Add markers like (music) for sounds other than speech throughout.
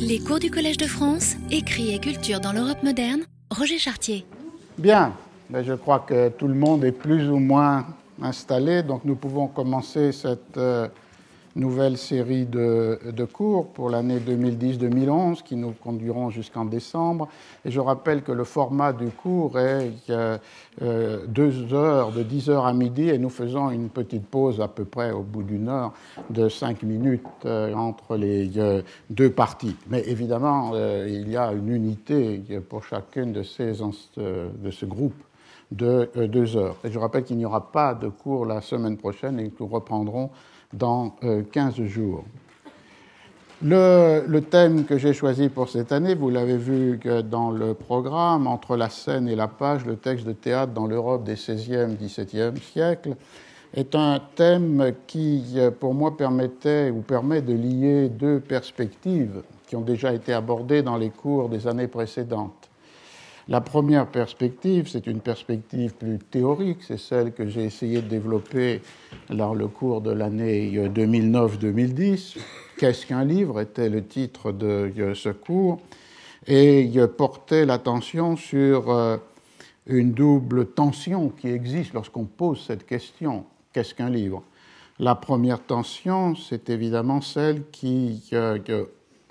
Les cours du Collège de France, écrit et culture dans l'Europe moderne, Roger Chartier. Bien, je crois que tout le monde est plus ou moins installé, donc nous pouvons commencer cette euh, nouvelle série de, cours pour l'année 2010-2011 qui nous conduiront jusqu'en décembre. Et je rappelle que le format du cours est euh, deux heures, de 10 heures à midi, et nous faisons une petite pause à peu près au bout d'une heure de cinq minutes euh, entre les euh, deux parties. Mais évidemment, il y a une unité pour chacune de, ces, de ce groupe de deux heures. Et je rappelle qu'il n'y aura pas de cours la semaine prochaine et que nous reprendrons dans 15 euh, jours. Le, thème que j'ai choisi pour cette année, vous l'avez vu dans le programme, entre la scène et la page, le texte de théâtre dans l'Europe des 16e, 17e siècles, est un thème qui, pour moi, permettait ou permet de lier deux perspectives qui ont déjà été abordées dans les cours des années précédentes. La première perspective, c'est une perspective plus théorique, c'est celle que j'ai essayé de développer dans le cours de l'année 2009-2010. Qu'est-ce qu'un livre était le titre de ce cours et portait l'attention sur euh, une double tension qui existe lorsqu'on pose cette question. Qu'est-ce qu'un livre? La première tension, c'est évidemment celle qui euh,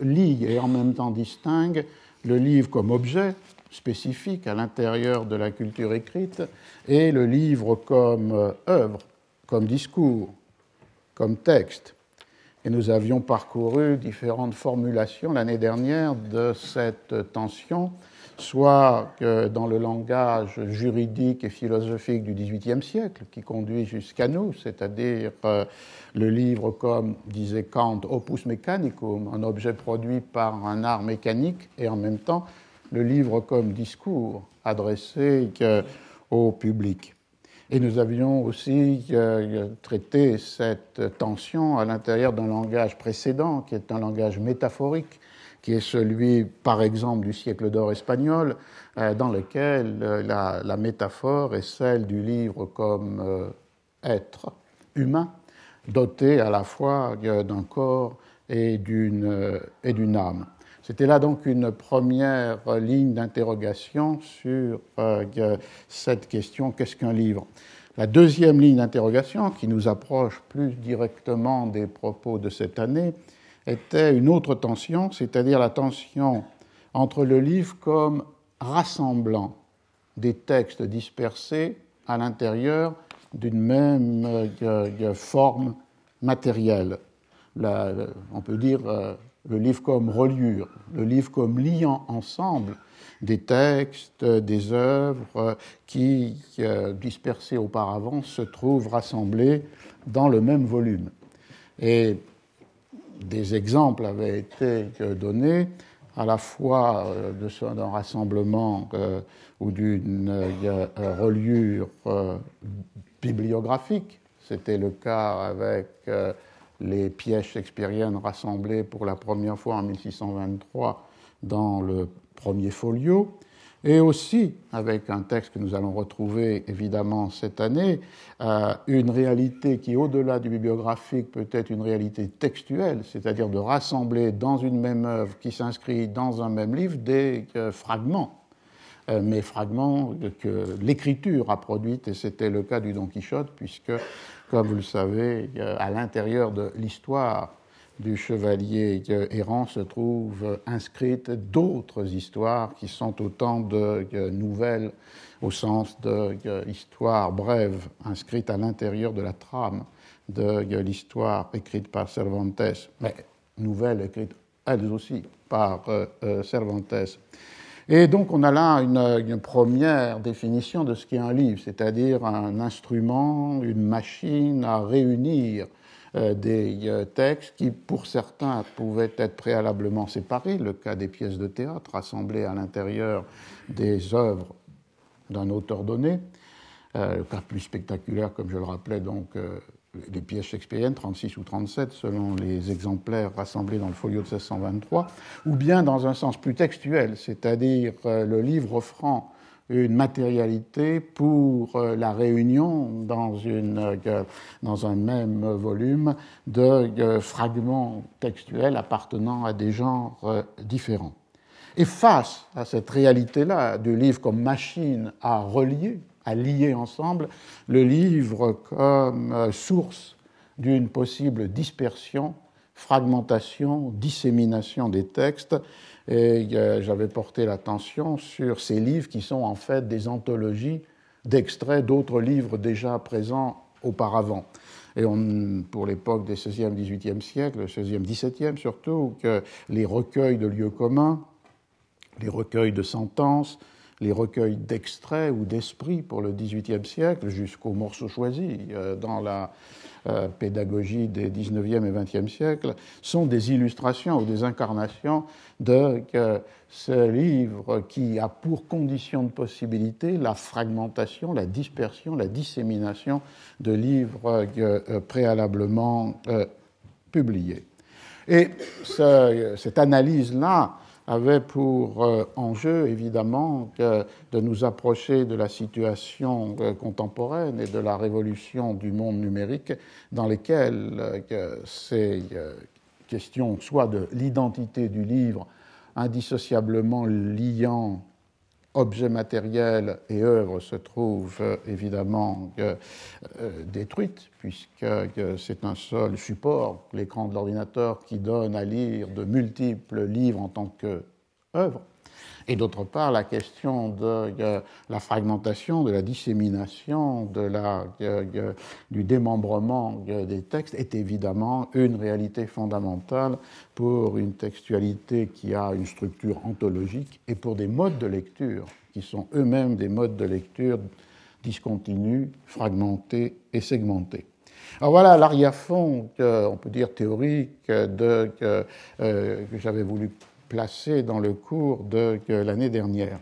lie et en même temps distingue le livre comme objet, spécifique à l'intérieur de la culture écrite, et le livre comme euh, œuvre, comme discours, comme texte. Et nous avions parcouru différentes formulations l'année dernière de cette tension, soit dans le langage juridique et philosophique du XVIIIe siècle, qui conduit jusqu'à nous, c'est-à-dire euh, le livre comme disait Kant, opus mechanicum, un objet produit par un art mécanique, et en même temps le livre comme discours adressé au public. Et nous avions aussi euh, traité cette tension à l'intérieur d'un langage précédent, qui est un langage métaphorique, qui est celui, par exemple, du siècle d'or espagnol, euh, dans lequel euh, la, métaphore est celle du livre comme être humain, doté à la fois d'un corps et d'une âme. C'était là donc une première ligne d'interrogation sur euh, cette question qu'est-ce qu'un livre? La deuxième ligne d'interrogation, qui nous approche plus directement des propos de cette année, était une autre tension, c'est-à-dire la tension entre le livre comme rassemblant des textes dispersés à l'intérieur d'une même euh, forme matérielle. on peut dire euh, le livre comme reliure, le livre comme liant ensemble des textes, des œuvres qui, euh, dispersées auparavant, se trouvent rassemblés dans le même volume. Et des exemples avaient été donnés à la fois euh, d'un rassemblement euh, ou d'une reliure bibliographique. C'était le cas avec les pièces shakespeariennes rassemblées pour la première fois en 1623 dans le premier folio, et aussi avec un texte que nous allons retrouver évidemment cette année, euh, une réalité qui, au-delà du bibliographique, peut être une réalité textuelle, c'est-à-dire de rassembler dans une même œuvre qui s'inscrit dans un même livre des euh, fragments, euh, mais fragments que l'écriture a produits, et c'était le cas du Don Quichotte, puisque comme vous le savez, à l'intérieur de l'histoire du chevalier errant se trouvent inscrites d'autres histoires qui sont autant de nouvelles au sens de l'histoire brève inscrite à l'intérieur de la trame de l'histoire écrite par Cervantes, mais nouvelles écrites elles aussi par euh, euh, Cervantes. Et donc on a là une, première définition de ce qu'est un livre, c'est-à-dire un instrument, une machine à réunir euh, des euh, textes qui, pour certains, pouvaient être préalablement séparés, le cas des pièces de théâtre rassemblées à l'intérieur des œuvres d'un auteur donné, euh, le cas plus spectaculaire, comme je le rappelais, donc des pièces shakespeariennes, 36 ou 37 selon les exemplaires rassemblés dans le folio de 1623, ou bien dans un sens plus textuel, c'est-à-dire euh, le livre offrant une matérialité pour euh, la réunion dans, une, euh, dans un même volume de fragments textuels appartenant à des genres différents. Et face à cette réalité-là du livre comme machine à relier, à lier ensemble, le livre comme source d'une possible dispersion, fragmentation, dissémination des textes, et j'avais porté l'attention sur ces livres qui sont en fait des anthologies d'extraits d'autres livres déjà présents auparavant. Et pour l'époque des 16e, 18e siècles, 16e, 17e surtout, que les recueils de lieux communs, les recueils de sentences, les recueils d'extraits ou d'esprits pour le XVIIIe siècle, jusqu'aux morceaux choisis euh, dans la euh, pédagogie des 19e et 20e siècles, sont des illustrations ou des incarnations de ce livre qui a pour condition de possibilité la fragmentation, la dispersion, la dissémination de livres euh, préalablement publiés. Et cette analyse-là, avait pour euh, enjeu, évidemment, de nous approcher de la situation euh, contemporaine et de la révolution du monde numérique dans lesquelles euh, ces questions, soit de l'identité du livre, indissociablement liant objets matériels et œuvres se trouvent évidemment détruites, puisque c'est un seul support, l'écran de l'ordinateur, qui donne à lire de multiples livres en tant qu'œuvres. Et d'autre part, la question de la fragmentation, de la dissémination, de la, du démembrement des textes est évidemment une réalité fondamentale pour une textualité qui a une structure ontologique et pour des modes de lecture qui sont eux-mêmes des modes de lecture discontinus, fragmentés et segmentés. Alors voilà l'arrière-fond, on peut dire théorique, que, euh, que j'avais voulu placer dans le cours de l'année dernière.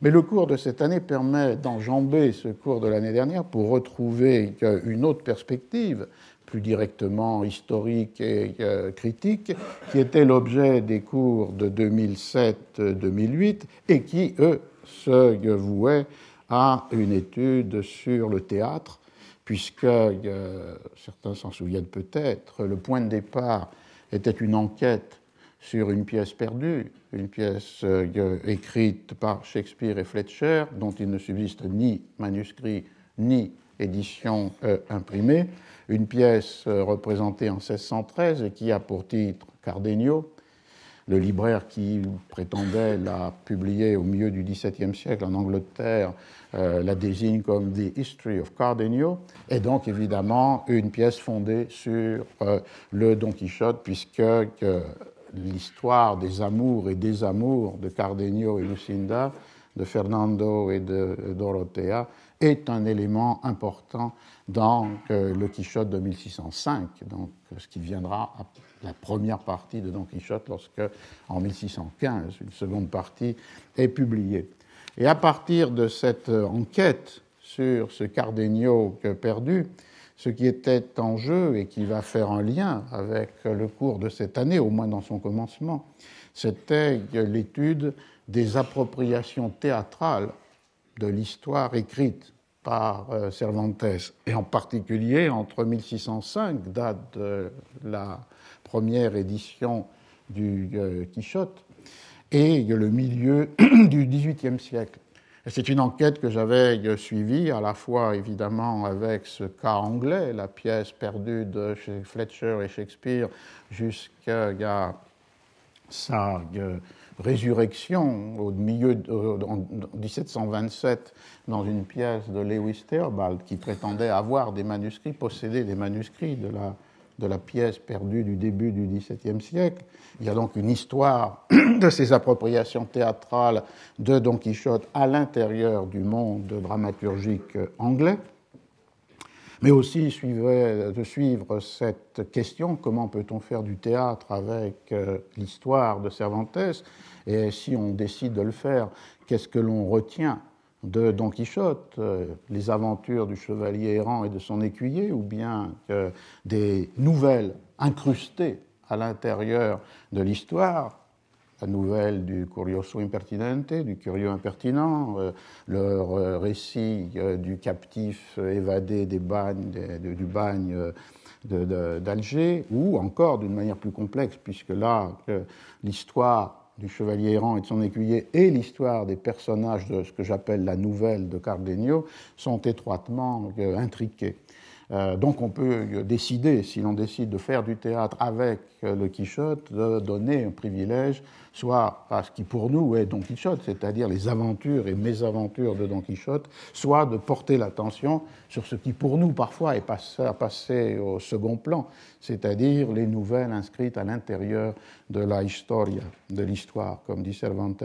Mais le cours de cette année permet d'enjamber ce cours de l'année dernière pour retrouver une autre perspective, plus directement historique et critique, qui était l'objet des cours de 2007-2008 et qui, eux, se vouaient à une étude sur le théâtre, puisque certains s'en souviennent peut-être, le point de départ était une enquête sur une pièce perdue, une pièce euh, écrite par Shakespeare et Fletcher, dont il ne subsiste ni manuscrit ni édition euh, imprimée, une pièce euh, représentée en 1613 et qui a pour titre Cardenio. Le libraire qui prétendait la publier au milieu du XVIIe siècle en Angleterre la désigne comme The History of Cardenio, et donc évidemment une pièce fondée sur le Don Quichotte, puisque l'histoire des amours et des amours de Cardenio et Lucinda, de Fernando et de Dorothea, est un élément important dans euh, le Quichotte de 1605, donc ce qui viendra la première partie de Don Quichotte lorsque, en 1615, une seconde partie est publiée. Et à partir de cette enquête sur ce Cardenio perdu, ce qui était en jeu et qui va faire un lien avec le cours de cette année, au moins dans son commencement, c'était l'étude des appropriations théâtrales de l'histoire écrite par euh, Cervantes, et en particulier entre 1605, date de la première édition du euh, Quichotte, et le milieu (clears throat) du XVIIIe siècle. C'est une enquête que j'avais suivie, à la fois évidemment avec ce cas anglais, la pièce perdue de Fletcher et Shakespeare, jusqu'à sa euh, résurrection au milieu de, en 1727 dans une pièce de Lewis Theobald qui prétendait avoir des manuscrits, posséder des manuscrits de la de la pièce perdue du début du XVIIe siècle. Il y a donc une histoire (clears throat) de ces appropriations théâtrales de Don Quichotte à l'intérieur du monde dramaturgique anglais, mais aussi de suivre cette question comment peut-on faire du théâtre avec euh, l'histoire de Cervantes? Et si on décide de le faire, qu'est-ce que l'on retient de Don Quichotte, euh, les aventures du chevalier errant et de son écuyer, ou bien des nouvelles incrustées à l'intérieur de l'histoire, la nouvelle du Curioso Impertinente, du curieux impertinent, euh, leur euh, récit du captif évadé des bagnes, du bagne d'Alger, ou encore d'une manière plus complexe, puisque là, l'histoire du chevalier errant et de son écuyer et l'histoire des personnages de ce que j'appelle la nouvelle de Cardenio sont étroitement intriqués. Euh, donc on peut décider, si l'on décide de faire du théâtre avec euh, le Quichotte, de donner un privilège soit à ce qui pour nous est Don Quichotte, c'est-à-dire les aventures et mésaventures de Don Quichotte, soit de porter l'attention sur ce qui pour nous parfois est passé, au second plan, c'est-à-dire les nouvelles inscrites à l'intérieur de la historia, de l'histoire, comme dit Cervantes.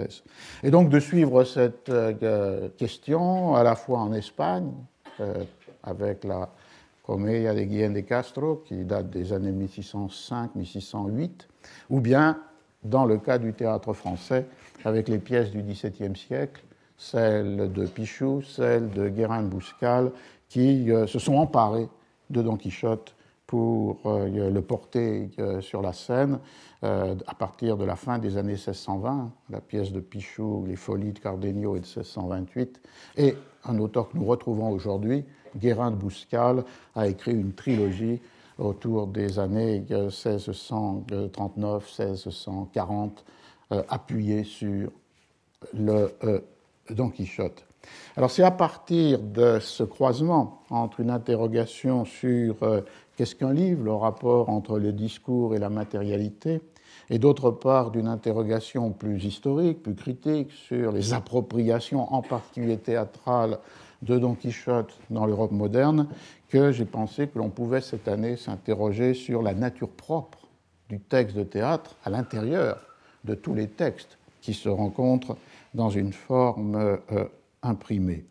Et donc de suivre cette euh, question à la fois en Espagne, avec la Comedia de Guillén de Castro, qui date des années 1605-1608, ou bien, dans le cas du théâtre français, avec les pièces du XVIIe siècle, celles de Pichou, celles de Guérin Bouscal, qui euh, se sont emparées de Don Quichotte pour euh, le porter euh, sur la scène à partir de la fin des années 1620, la pièce de Pichou, Les Folies de Cardenio et de 1628, et un auteur que nous retrouvons aujourd'hui, Guérin de Bouscal a écrit une trilogie autour des années 1639-1640, euh, appuyée sur le euh, Don Quichotte. Alors c'est à partir de ce croisement entre une interrogation sur euh, qu'est-ce qu'un livre, le rapport entre le discours et la matérialité, et d'autre part d'une interrogation plus historique, plus critique sur les appropriations, en particulier théâtrales, de Don Quichotte dans l'Europe moderne que j'ai pensé que l'on pouvait cette année s'interroger sur la nature propre du texte de théâtre à l'intérieur de tous les textes qui se rencontrent dans une forme euh, imprimée.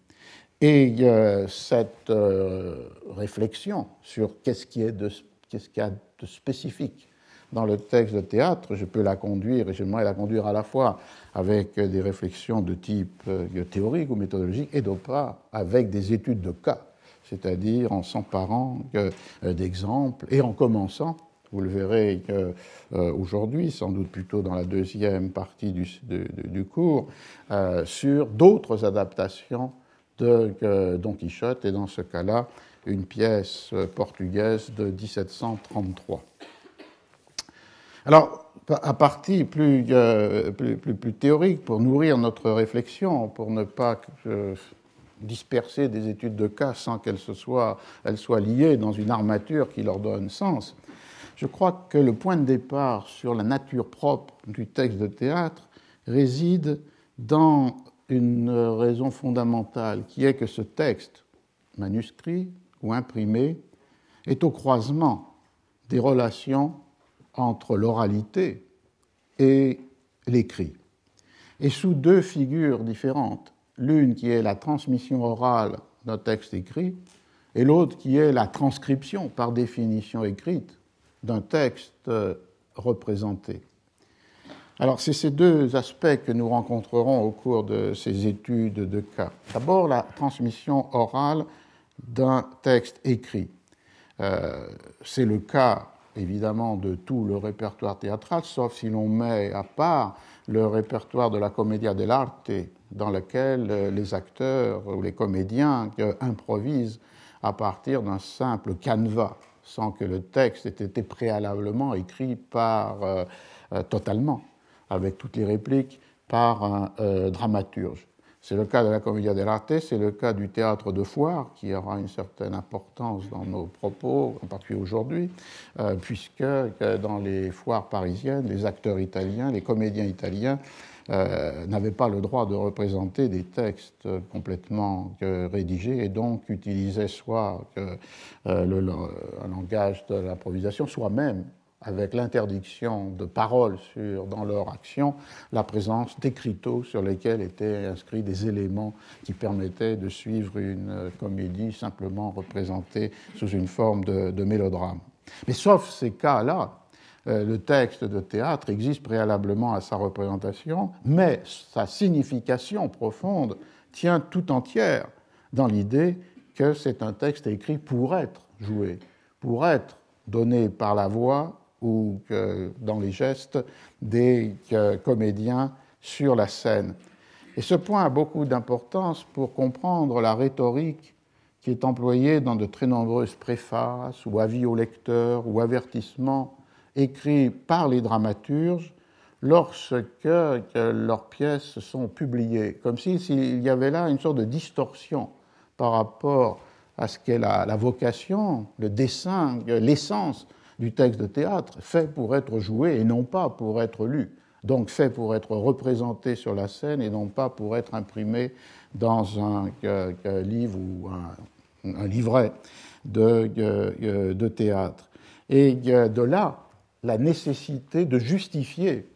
Et euh, cette euh, réflexion sur qu'est-ce qui est de, qu'est-ce qu'il y a de spécifique dans le texte de théâtre, je peux la conduire et j'aimerais la conduire à la fois avec des réflexions de type euh, théorique ou méthodologique et d'autre part avec des études de cas, c'est-à-dire en s'emparant euh, d'exemples et en commençant, vous le verrez euh, aujourd'hui, sans doute plutôt dans la deuxième partie du, cours, sur d'autres adaptations de Don Quichotte et dans ce cas-là, une pièce portugaise de 1733. Alors, à partie euh, plus, plus, plus, théorique, pour nourrir notre réflexion, pour ne pas disperser des études de cas sans qu'elles soient, soient liées dans une armature qui leur donne sens, je crois que le point de départ sur la nature propre du texte de théâtre réside dans une raison fondamentale, qui est que ce texte, manuscrit ou imprimé, est au croisement des relations entre l'oralité et l'écrit, et sous deux figures différentes, l'une qui est la transmission orale d'un texte écrit, et l'autre qui est la transcription par définition écrite d'un texte euh, représenté. Alors c'est ces deux aspects que nous rencontrerons au cours de ces études de cas. D'abord la transmission orale d'un texte écrit. Euh, c'est le cas évidemment de tout le répertoire théâtral, sauf si l'on met à part le répertoire de la commedia dell'arte, dans lequel euh, les acteurs ou les comédiens euh, improvisent à partir d'un simple canevas, sans que le texte ait été préalablement écrit par, euh, totalement, avec toutes les répliques, par un dramaturge. C'est le cas de la Commedia dell'arte, c'est le cas du théâtre de foire, qui aura une certaine importance dans nos propos, en particulier aujourd'hui, euh, puisque dans les foires parisiennes, les acteurs italiens, les comédiens italiens euh, n'avaient pas le droit de représenter des textes complètement rédigés et donc utilisaient soit euh, le, un langage de l'improvisation, soit même avec l'interdiction de parole dans leur action, la présence d'écriteaux sur lesquels étaient inscrits des éléments qui permettaient de suivre une comédie simplement représentée sous une forme de, mélodrame. Mais sauf ces cas-là, euh, le texte de théâtre existe préalablement à sa représentation, mais sa signification profonde tient tout entière dans l'idée que c'est un texte écrit pour être joué, pour être donné par la voix ou dans les gestes des comédiens sur la scène. Et ce point a beaucoup d'importance pour comprendre la rhétorique qui est employée dans de très nombreuses préfaces ou avis au lecteur ou avertissements écrits par les dramaturges lorsque leurs pièces sont publiées, comme s'il y avait là une sorte de distorsion par rapport à ce qu'est la, la, vocation, le dessin, l'essence du texte de théâtre, fait pour être joué et non pas pour être lu. Donc fait pour être représenté sur la scène et non pas pour être imprimé dans un, livre ou un, livret de, de, théâtre. Et de là, la nécessité de justifier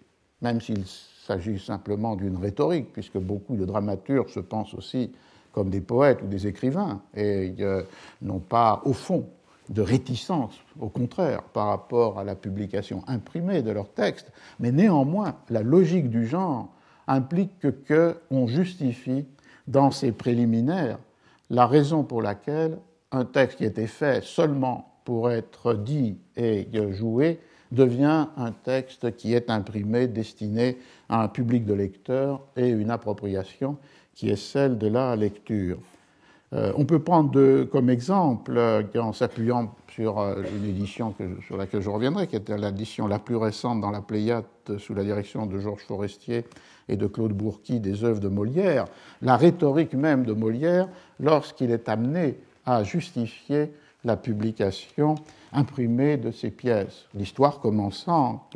même s'il s'agit simplement d'une rhétorique, puisque beaucoup de dramaturges se pensent aussi comme des poètes ou des écrivains, et euh, n'ont pas, au fond, de réticence, au contraire, par rapport à la publication imprimée de leurs textes, mais néanmoins, la logique du genre implique qu'on justifie dans ces préliminaires la raison pour laquelle un texte qui était fait seulement pour être dit et joué devient un texte qui est imprimé, destiné à un public de lecteurs et une appropriation qui est celle de la lecture. Euh, on peut prendre comme exemple, euh, en s'appuyant sur euh, une édition sur laquelle je reviendrai, qui était l'édition la plus récente dans la Pléiade sous la direction de Georges Forestier et de Claude Bourqui des œuvres de Molière, la rhétorique même de Molière lorsqu'il est amené à justifier la publication imprimée de ces pièces. L'histoire commençant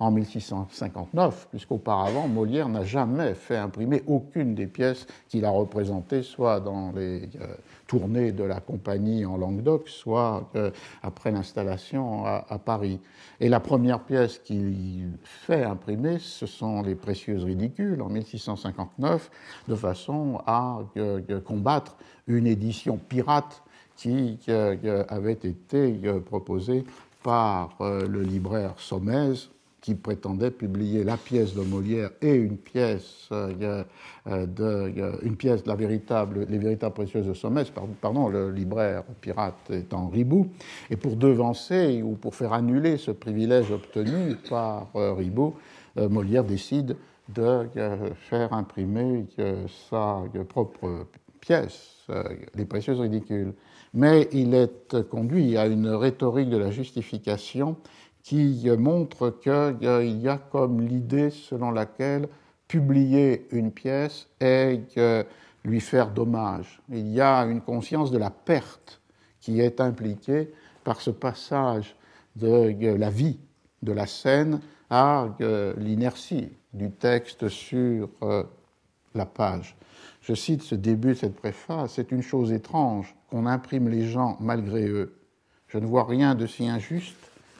en 1659, puisqu'auparavant Molière n'a jamais fait imprimer aucune des pièces qu'il a représentées, soit dans les euh, tournées de la compagnie en Languedoc, soit euh, après l'installation à, Paris. Et la première pièce qu'il fait imprimer, ce sont les Précieuses Ridicules en 1659, de façon à combattre une édition pirate qui avait été euh, proposé par euh, le libraire Sommez, qui prétendait publier la pièce de Molière et une pièce euh, de, une pièce de la véritable, les véritables précieuses de Sommez, pardon, le libraire pirate étant Ribou, et pour devancer ou pour faire annuler ce privilège obtenu par Ribou, Molière décide de faire imprimer sa propre pièce, Les Précieuses Ridicules mais il est conduit à une rhétorique de la justification qui montre qu'il y a comme l'idée selon laquelle publier une pièce est lui faire dommage. Il y a une conscience de la perte qui est impliquée par ce passage de la vie de la scène à l'inertie du texte sur euh, la page. Je cite ce début de cette préface, c'est une chose étrange qu'on imprime les gens malgré eux. Je ne vois rien de si injuste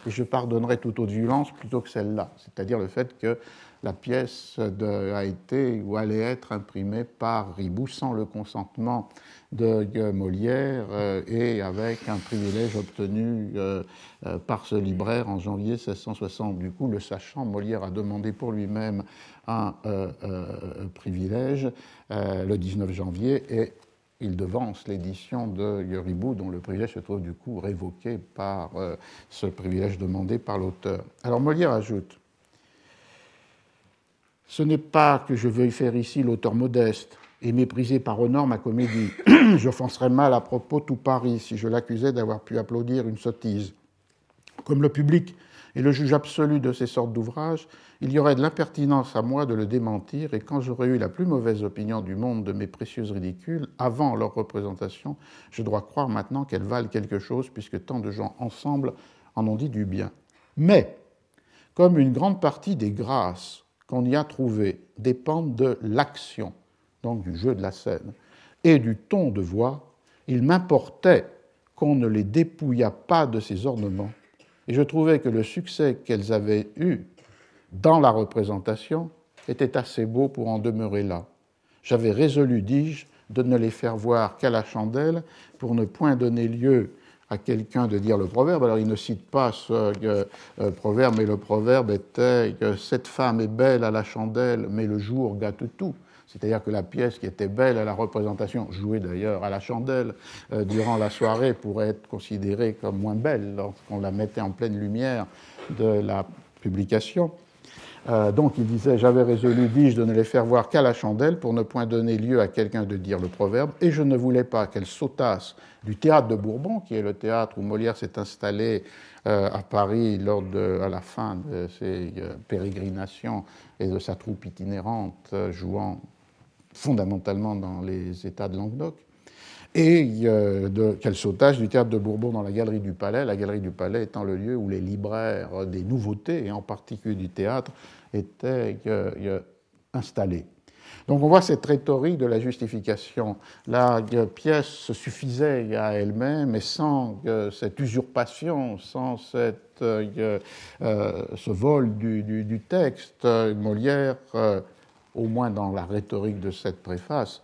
et je pardonnerai toute autre violence plutôt que celle-là, c'est-à-dire le fait que la pièce a été ou allait être imprimée par Ribou sans le consentement de Molière euh, et avec un privilège obtenu euh, euh, par ce libraire en janvier 1660. Du coup, le sachant, Molière a demandé pour lui-même un privilège le 19 janvier et il devance l'édition de Yoribou, dont le privilège se trouve du coup révoqué par ce privilège demandé par l'auteur. Alors Molière ajoute Ce n'est pas que je veuille faire ici l'auteur modeste, et méprisé par honneur ma comédie. (coughs) J'offenserais mal à propos tout Paris si je l'accusais d'avoir pu applaudir une sottise. Comme le public est le juge absolu de ces sortes d'ouvrages, il y aurait de l'impertinence à moi de le démentir, et quand j'aurais eu la plus mauvaise opinion du monde de mes précieuses ridicules, avant leur représentation, je dois croire maintenant qu'elles valent quelque chose, puisque tant de gens ensemble en ont dit du bien. Mais, comme une grande partie des grâces qu'on y a trouvées dépendent de l'action, donc du jeu de la scène, et du ton de voix, il m'importait qu'on ne les dépouillât pas de ces ornements, et je trouvais que le succès qu'elles avaient eu dans la représentation était assez beau pour en demeurer là. J'avais résolu, dis-je, de ne les faire voir qu'à la chandelle pour ne point donner lieu à quelqu'un de dire le proverbe. Alors il ne cite pas ce euh, proverbe, mais le proverbe était Cette femme est belle à la chandelle, mais le jour gâte tout. C'est-à-dire que la pièce qui était belle à la représentation, jouée d'ailleurs à la chandelle euh, durant la soirée, pourrait être considérée comme moins belle lorsqu'on la mettait en pleine lumière de la publication. Euh, donc il disait J'avais résolu, dis-je, de ne les faire voir qu'à la chandelle pour ne point donner lieu à quelqu'un de dire le proverbe, et je ne voulais pas qu'elles sautassent du théâtre de Bourbon, qui est le théâtre où Molière s'est installé euh, à Paris lors de, à la fin de ses euh, pérégrinations et de sa troupe itinérante, jouant fondamentalement dans les États de Languedoc. Et de, quel sautage du théâtre de Bourbon dans la galerie du Palais, la galerie du Palais étant le lieu où les libraires des nouveautés, et en particulier du théâtre, étaient installés. Donc on voit cette rhétorique de la justification. La pièce se suffisait à elle-même et sans cette usurpation, sans cette, euh, ce vol du, texte, Molière, euh, au moins dans la rhétorique de cette préface,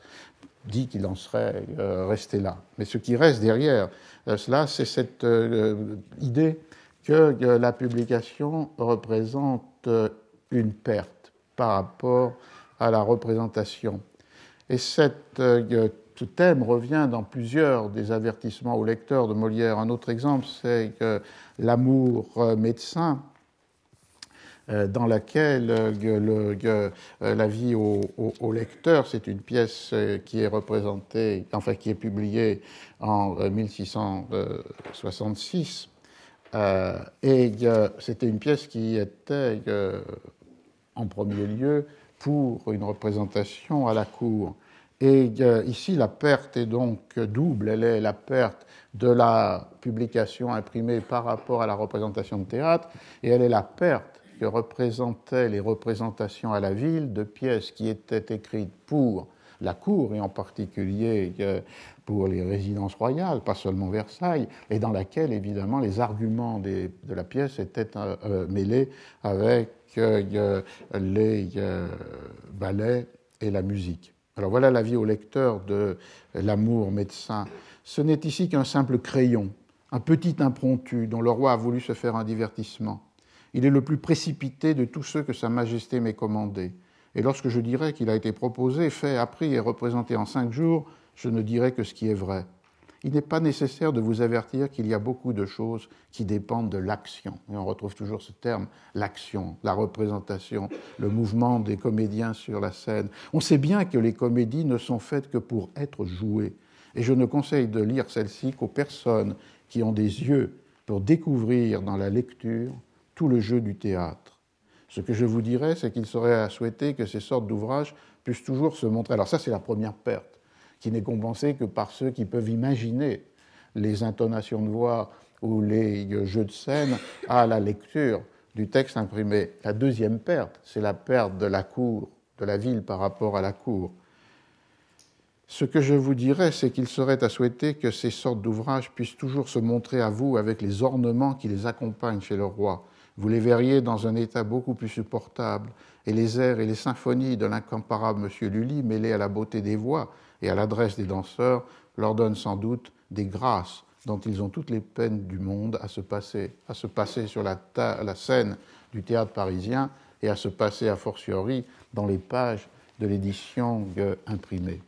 dit qu'il en serait euh, resté là. Mais ce qui reste derrière euh, cela, c'est cette euh, idée que la publication représente une perte par rapport à la représentation. Et cette, ce thème revient dans plusieurs des avertissements au lecteur de Molière. Un autre exemple, c'est que l'amour médecin euh, dans laquelle euh, le, euh, la vie au, lecteur, c'est une pièce qui est représentée, enfin qui est publiée en 1666. et c'était une pièce qui était en premier lieu pour une représentation à la cour. Et ici, la perte est donc double. Elle est la perte de la publication imprimée par rapport à la représentation de théâtre, et elle est la perte que représentaient les représentations à la ville de pièces qui étaient écrites pour la cour et en particulier euh, pour les résidences royales, pas seulement Versailles, et dans laquelle évidemment les arguments de la pièce étaient euh, euh, mêlés avec les ballets et la musique. Alors voilà l'avis au lecteur de L'amour médecin. Ce n'est ici qu'un simple crayon, un petit impromptu dont le roi a voulu se faire un divertissement. Il est le plus précipité de tous ceux que Sa Majesté m'ait commandé. Et lorsque je dirais qu'il a été proposé, fait, appris et représenté en cinq jours, je ne dirai que ce qui est vrai. Il n'est pas nécessaire de vous avertir qu'il y a beaucoup de choses qui dépendent de l'action. Et on retrouve toujours ce terme, l'action, la représentation, le mouvement des comédiens sur la scène. On sait bien que les comédies ne sont faites que pour être jouées. Et je ne conseille de lire celles-ci qu'aux personnes qui ont des yeux pour découvrir dans la lecture tout le jeu du théâtre. Ce que je vous dirais, c'est qu'il serait à souhaiter que ces sortes d'ouvrages puissent toujours se montrer. Alors ça, c'est la première perte, qui n'est compensée que par ceux qui peuvent imaginer les intonations de voix ou les jeux de scène à la lecture du texte imprimé. La deuxième perte, c'est la perte de la cour, de la ville par rapport à la cour. Ce que je vous dirais, c'est qu'il serait à souhaiter que ces sortes d'ouvrages puissent toujours se montrer à vous avec les ornements qui les accompagnent chez le roi, vous les verriez dans un état beaucoup plus supportable, et les airs et les symphonies de l'incomparable M. Lully, mêlés à la beauté des voix et à l'adresse des danseurs, leur donnent sans doute des grâces dont ils ont toutes les peines du monde à se passer, à se passer sur la, la scène du théâtre parisien et à se passer a fortiori dans les pages de l'édition euh, imprimée.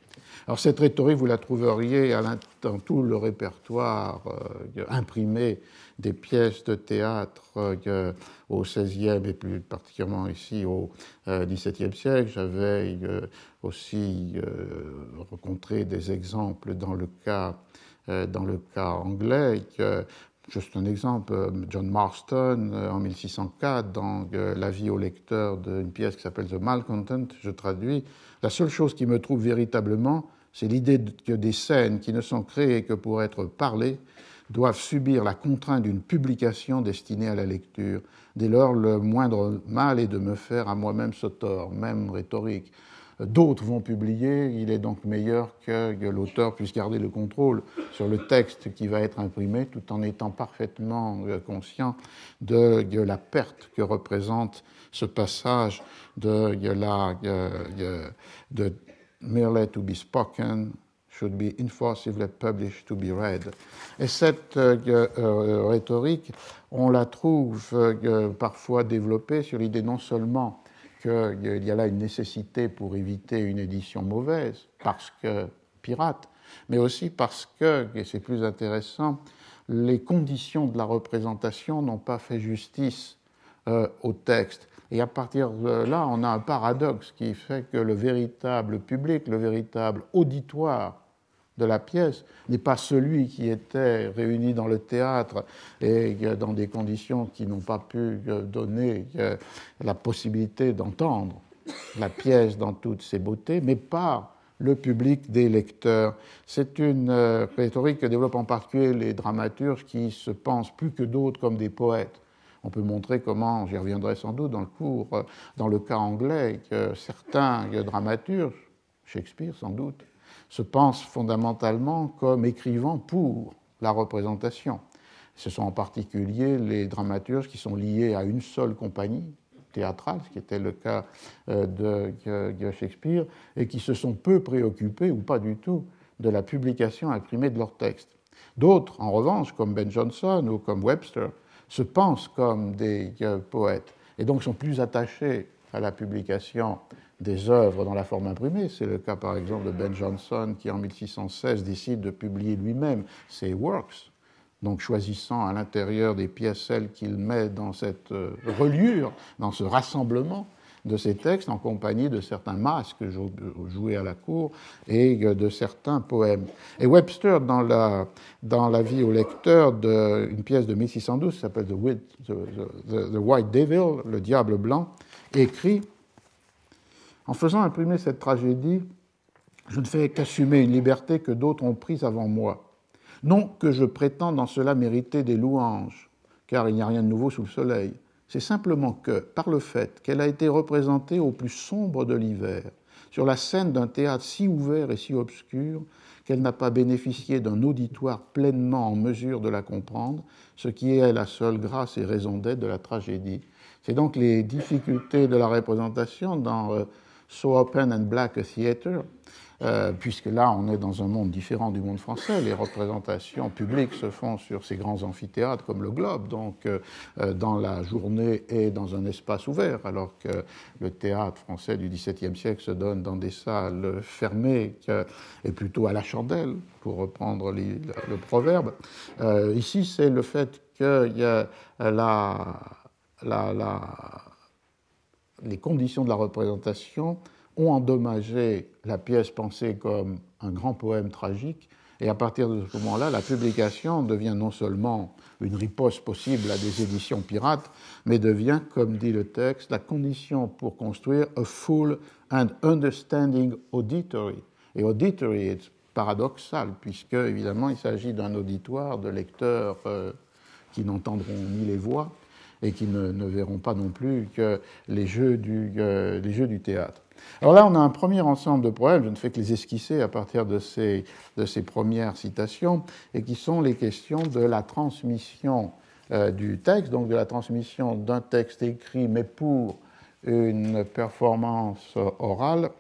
Alors cette rhétorique, vous la trouveriez dans tout le répertoire euh, imprimé des pièces de théâtre euh, au XVIe et plus particulièrement ici au XVIIe siècle. J'avais aussi rencontré des exemples dans le cas, dans le cas anglais. Juste un exemple, John Marston, en 1604, dans La vie au lecteur d'une pièce qui s'appelle The Malcontent, je traduis, la seule chose qui me trouve véritablement, c'est l'idée que des scènes qui ne sont créées que pour être parlées doivent subir la contrainte d'une publication destinée à la lecture. Dès lors, le moindre mal est de me faire à moi-même ce tort, même rhétorique. D'autres vont publier, il est donc meilleur que, l'auteur puisse garder le contrôle sur le texte qui va être imprimé tout en étant parfaitement euh, conscient de, la perte que représente ce passage de, la, de merely to be spoken should be enforcively published to be read. Et cette euh, rhétorique, on la trouve parfois développée sur l'idée non seulement qu'il y a là une nécessité pour éviter une édition mauvaise, parce que pirate, mais aussi parce que, et c'est plus intéressant, les conditions de la représentation n'ont pas fait justice euh, au texte. Et à partir de là, on a un paradoxe qui fait que le véritable public, le véritable auditoire de la pièce n'est pas celui qui était réuni dans le théâtre et dans des conditions qui n'ont pas pu euh, donner euh, la possibilité d'entendre la pièce dans toutes ses beautés, mais pas le public des lecteurs. C'est une euh, rhétorique que développent en particulier les dramaturges qui se pensent plus que d'autres comme des poètes. On peut montrer comment, j'y reviendrai sans doute dans le cours, euh, dans le cas anglais, que certains dramaturges, Shakespeare sans doute, se pensent fondamentalement comme écrivant pour la représentation. Ce sont en particulier les dramaturges qui sont liés à une seule compagnie, théâtrale, ce qui était le cas euh, de Shakespeare, et qui se sont peu préoccupés, ou pas du tout, de la publication imprimée de leurs textes. D'autres, en revanche, comme Ben Jonson ou comme Webster, se pensent comme des euh, poètes, et donc sont plus attachés à la publication des œuvres dans la forme imprimée. C'est le cas par exemple de Ben Jonson qui en 1616 décide de publier lui-même ses works donc choisissant à l'intérieur des pièces celles qu'il met dans cette euh, reliure, dans ce rassemblement de ces textes en compagnie de certains masques joués à la cour et de certains poèmes. Et Webster, dans la, dans vie au lecteur d'une pièce de 1612 qui s'appelle the, the, White Devil, le diable blanc, écrit En faisant imprimer cette tragédie, je ne fais qu'assumer une liberté que d'autres ont prise avant moi. Non que je prétende en cela mériter des louanges, car il n'y a rien de nouveau sous le soleil. C'est simplement que, par le fait qu'elle a été représentée au plus sombre de l'hiver, sur la scène d'un théâtre si ouvert et si obscur, qu'elle n'a pas bénéficié d'un auditoire pleinement en mesure de la comprendre, ce qui est la seule grâce et raison d'être de la tragédie. C'est donc les difficultés de la représentation dans euh, So Open and Black Theatre euh, puisque là, on est dans un monde différent du monde français. Les représentations publiques se font sur ces grands amphithéâtres comme le Globe, donc euh, euh, dans la journée et dans un espace ouvert, alors que le théâtre français du XVIIe siècle se donne dans des salles fermées et plutôt à la chandelle, pour reprendre le proverbe. ici, c'est le fait qu'il y a les conditions de la représentation ont endommagé la pièce pensée comme un grand poème tragique, et à partir de ce moment-là, la publication devient non seulement une riposte possible à des éditions pirates, mais devient, comme dit le texte, la condition pour construire a full and understanding auditory. Et auditory est paradoxal, puisque évidemment il s'agit d'un auditoire de lecteurs euh, qui n'entendront ni les voix et qui ne, verront pas non plus que les jeux du, euh, les jeux du théâtre. Alors là, on a un premier ensemble de problèmes, je ne fais que les esquisser à partir de ces, de ces premières citations, et qui sont les questions de la transmission euh, du texte, donc de la transmission d'un texte écrit, mais pour une performance orale,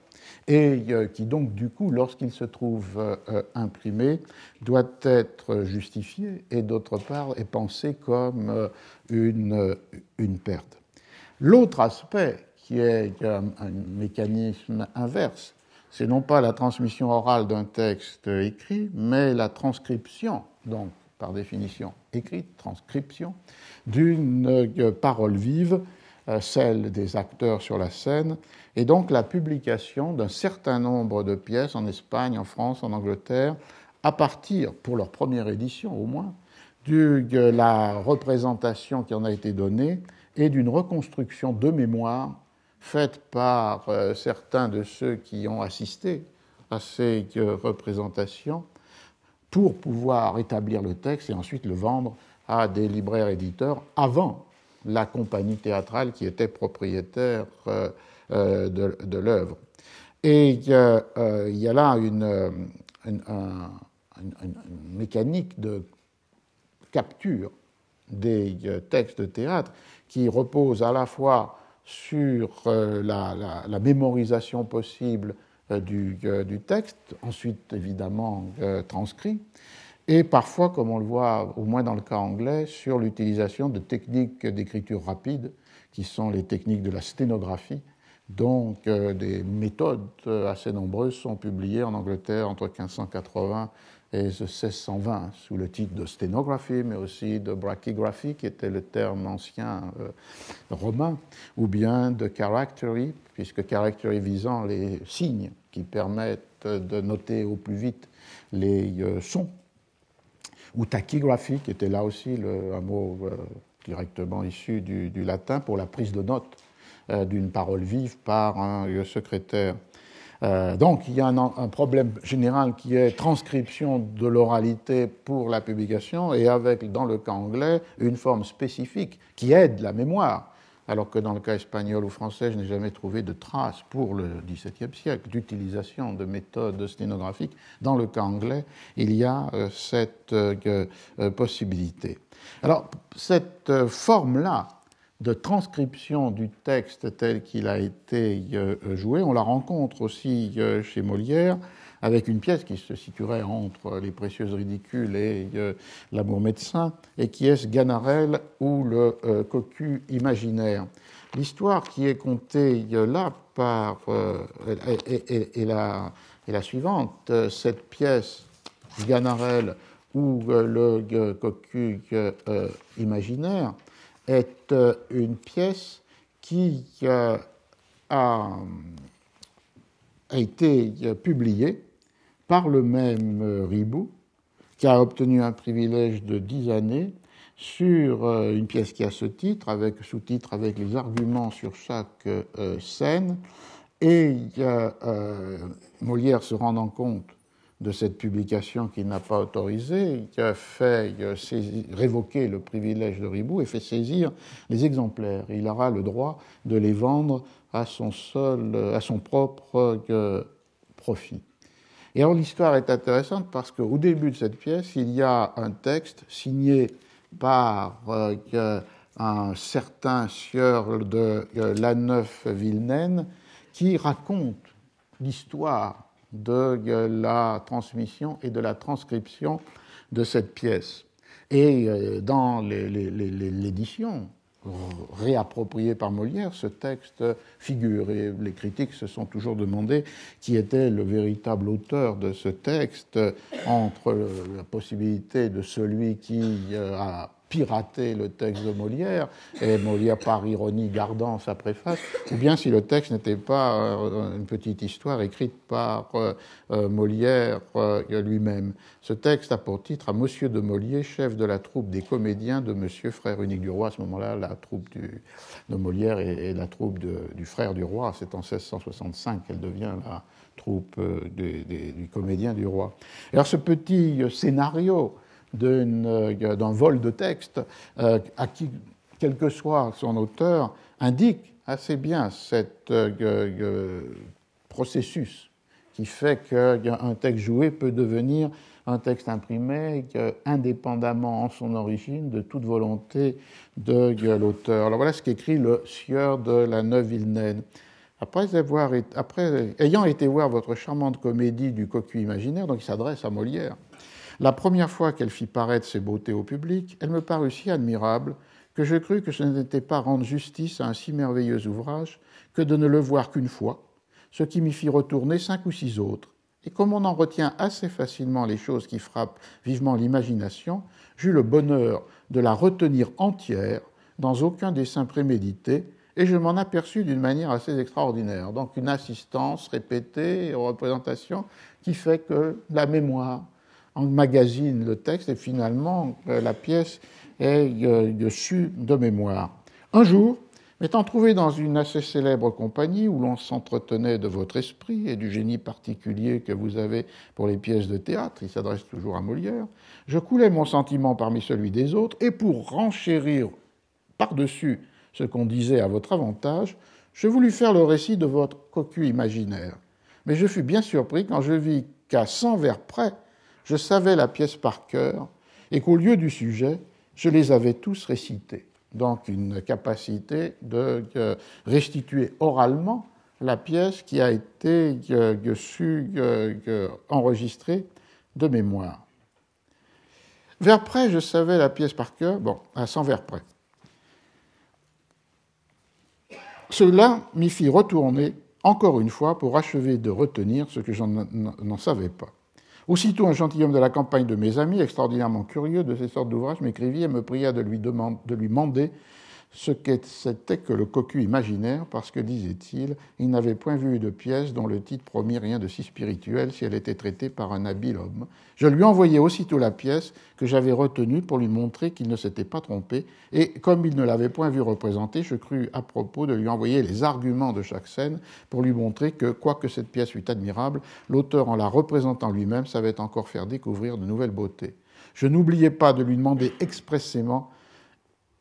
et euh, qui donc, du coup, lorsqu'il se trouve euh, imprimé, doit être justifié et d'autre part est pensé comme une, une perte. L'autre aspect qui est un, mécanisme inverse. C'est non pas la transmission orale d'un texte écrit, mais la transcription, donc par définition écrite, transcription, d'une euh, parole vive, euh, celle des acteurs sur la scène, et donc la publication d'un certain nombre de pièces en Espagne, en France, en Angleterre, à partir, pour leur première édition au moins, de la représentation qui en a été donnée et d'une reconstruction de mémoire faite par euh, certains de ceux qui ont assisté à ces euh, représentations pour pouvoir établir le texte et ensuite le vendre à des libraires éditeurs avant la compagnie théâtrale qui était propriétaire euh, de, l'œuvre. Et il y a là une, mécanique de capture des textes de théâtre qui repose à la fois sur euh, la, mémorisation possible du, du, texte, ensuite évidemment transcrit, et parfois, comme on le voit au moins dans le cas anglais, sur l'utilisation de techniques d'écriture rapide, qui sont les techniques de la sténographie, donc des méthodes assez nombreuses sont publiées en Angleterre entre 1580 et 1620 sous le titre de sténographie, mais aussi de brachygraphie, qui était le terme ancien euh, romain, ou bien de charactery, puisque charactery visant les signes qui permettent de noter au plus vite les euh, sons, ou tachygraphie, qui était là aussi le, un mot euh, directement issu du, du, latin pour la prise de note d'une parole vive par un secrétaire. Euh, donc il y a un, problème général qui est transcription de l'oralité pour la publication et avec, dans le cas anglais, une forme spécifique qui aide la mémoire. Alors que dans le cas espagnol ou français, je n'ai jamais trouvé de traces pour le XVIIe siècle d'utilisation de méthodes sténographiques. Dans le cas anglais, il y a euh, cette euh, possibilité. Alors, cette forme-là de transcription du texte tel qu'il a été euh, joué. On la rencontre aussi euh, chez Molière avec une pièce qui se situerait entre Les Précieuses Ridicules et euh, L'Amour médecin, et qui est Ganarelle ou le cocu imaginaire. L'histoire qui est contée là par, est, la, la, suivante. Cette pièce, Ganarelle ou le cocu imaginaire, est euh, une pièce qui euh, a, été euh, publiée par le même Ribou, qui a obtenu un privilège de dix années sur une pièce qui a ce titre, avec sous-titre, avec les arguments sur chaque scène, et Molière se rendant compte de cette publication qu'il n'a pas autorisée, qui a fait révoquer le privilège de Ribou et fait saisir les exemplaires. Il aura le droit de les vendre à son, seul, à son propre euh, profit. Et alors l'histoire est intéressante parce qu'au début de cette pièce, il y a un texte signé par euh, un certain sieur de euh, la Villeneuve qui raconte l'histoire de la transmission et de la transcription de cette pièce. Et euh, dans l'édition réappropriée par Molière, ce texte figure. Et les critiques se sont toujours demandé qui était le véritable auteur de ce texte entre la possibilité de celui qui euh, a pirater le texte de Molière, et Molière par ironie gardant sa préface, ou bien si le texte n'était pas euh, une petite histoire écrite par euh, euh, Molière lui-même. Ce texte a pour titre à Monsieur de Molière, chef de la troupe des comédiens de Monsieur Frère Unique du Roi. À ce moment-là, la troupe de Molière est, la troupe du Frère du Roi. C'est en 1665 qu'elle devient la troupe du comédien du roi. Alors ce petit scénario d'un vol de texte, euh, à qui, quel que soit son auteur, indique assez bien cet euh, processus qui fait qu'un texte joué peut devenir un texte imprimé indépendamment en son origine de toute volonté de l'auteur. Alors voilà ce qu'écrit le sieur de la Neuve Villeneuve. Après, avoir, après ayant été voir votre charmante comédie du cocu imaginaire, donc il s'adresse à Molière, la première fois qu'elle fit paraître ses beautés au public, elle me parut si admirable que je crus que ce n'était pas rendre justice à un si merveilleux ouvrage que de ne le voir qu'une fois, ce qui m'y fit retourner cinq ou six autres. Et comme on en retient assez facilement les choses qui frappent vivement l'imagination, j'eus le bonheur de la retenir entière dans aucun dessin prémédité, et je m'en aperçus d'une manière assez extraordinaire. Donc une assistance répétée aux représentations qui fait que la mémoire, magazine le texte et finalement euh, la pièce est dessus de mémoire. Un jour, m'étant trouvé dans une assez célèbre compagnie où l'on s'entretenait de votre esprit et du génie particulier que vous avez pour les pièces de théâtre, il s'adresse toujours à Molière, je coulais mon sentiment parmi celui des autres et pour renchérir par-dessus ce qu'on disait à votre avantage, je voulus faire le récit de votre cocu imaginaire. Mais je fus bien surpris quand je vis qu'à cent vers près, je savais la pièce par cœur et qu'au lieu du sujet, je les avais tous récités. Donc une capacité de restituer oralement la pièce qui a été enregistrée de mémoire. Vers près, je savais la pièce par cœur, bon, à 100 vers près. Cela m'y fit retourner encore une fois pour achever de retenir ce que je n'en savais pas. Aussitôt, un gentilhomme de la campagne de mes amis, extraordinairement curieux de ces sortes d'ouvrages, m'écrivit et me pria de lui, demander ce qu'était que le cocu imaginaire, parce que, disait-il, il, n'avait point vu de pièce dont le titre promit rien de si spirituel si elle était traitée par un habile homme. Je lui envoyai aussitôt la pièce que j'avais retenue pour lui montrer qu'il ne s'était pas trompé, et comme il ne l'avait point vu représenter, je crus à propos de lui envoyer les arguments de chaque scène pour lui montrer que, quoique cette pièce fût admirable, l'auteur, en la représentant lui-même, savait encore faire découvrir de nouvelles beautés. Je n'oubliais pas de lui demander expressément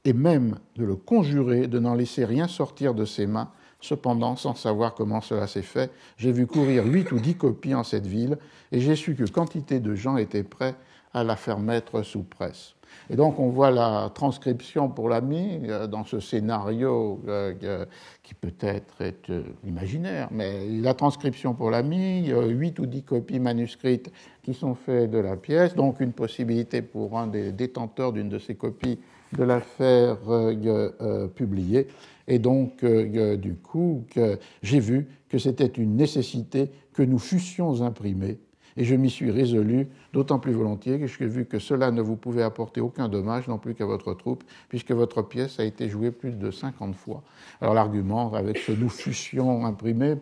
et même de le conjurer de n'en laisser rien sortir de ses mains. Cependant, sans savoir comment cela s'est fait, j'ai vu courir huit ou dix copies en cette ville, et j'ai su que quantité de gens étaient prêts à la faire mettre sous presse. Et donc on voit la transcription pour l'ami euh, dans ce scénario euh, euh, qui peut-être est imaginaire, mais la transcription pour l'ami, huit ou dix copies manuscrites qui sont faites de la pièce, donc une possibilité pour un des détenteurs d'une de ces copies de la faire euh, euh, publier. Et donc, euh, du coup, j'ai vu que c'était une nécessité que nous fussions imprimés. Et je m'y suis résolu, d'autant plus volontiers que j'ai vu que cela ne vous pouvait apporter aucun dommage non plus qu'à votre troupe, puisque votre pièce a été jouée plus de 50 fois. Alors l'argument avec ce nous fussions imprimés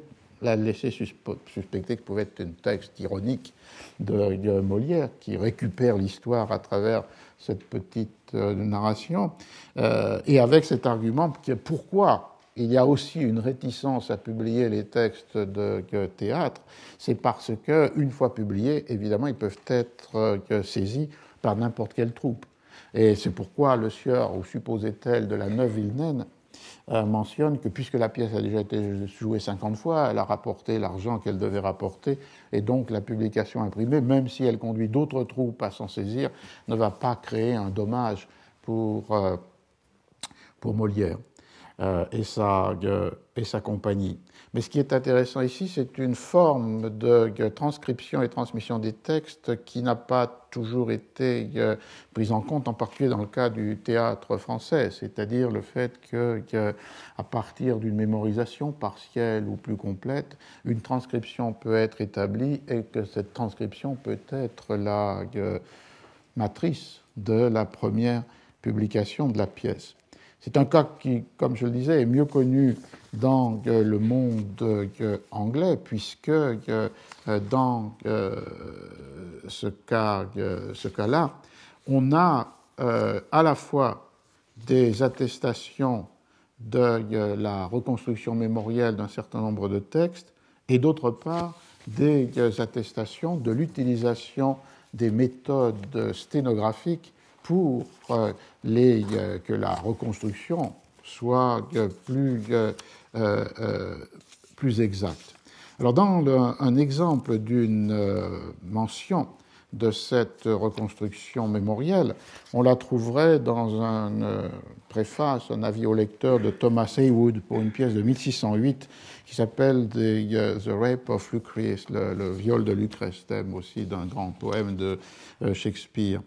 l'a laissé suspecter que pouvait être un texte ironique de, Molière qui récupère l'histoire à travers cette petite euh, narration, euh, et avec cet argument qui est pourquoi il y a aussi une réticence à publier les textes de théâtre, c'est parce que, une fois publiés, évidemment, ils peuvent être euh, saisis par n'importe quelle troupe. Et c'est pourquoi le sieur, ou supposait-elle, de la Neuve Villeneuve euh, mentionne que puisque la pièce a déjà été jouée 50 fois, elle a rapporté l'argent qu'elle devait rapporter, et donc la publication imprimée, même si elle conduit d'autres troupes à s'en saisir, ne va pas créer un dommage pour, euh, pour Molière. Euh, et, sa, et sa compagnie. Mais ce qui est intéressant ici, c'est une forme de transcription et transmission des textes qui n'a pas toujours été euh, prise en compte, en particulier dans le cas du théâtre français, c'est-à-dire le fait que, à partir d'une mémorisation partielle ou plus complète, une transcription peut être établie et que cette transcription peut être la euh, matrice de la première publication de la pièce. C'est un cas qui, comme je le disais, est mieux connu dans euh, le monde euh, anglais, puisque euh, dans ce cas-là, on a à la fois des attestations de la reconstruction mémorielle d'un certain nombre de textes, et d'autre part des attestations de l'utilisation des méthodes sténographiques pour euh, euh, que la reconstruction soit euh, plus, plus exacte. Alors, dans un exemple d'une mention de cette reconstruction mémorielle, on la trouverait dans un préface, un avis au lecteur de Thomas Heywood pour une pièce de 1608 qui s'appelle The, Rape of Lucrece, le, viol de Lucrèce, thème aussi d'un grand poème de euh, Shakespeare.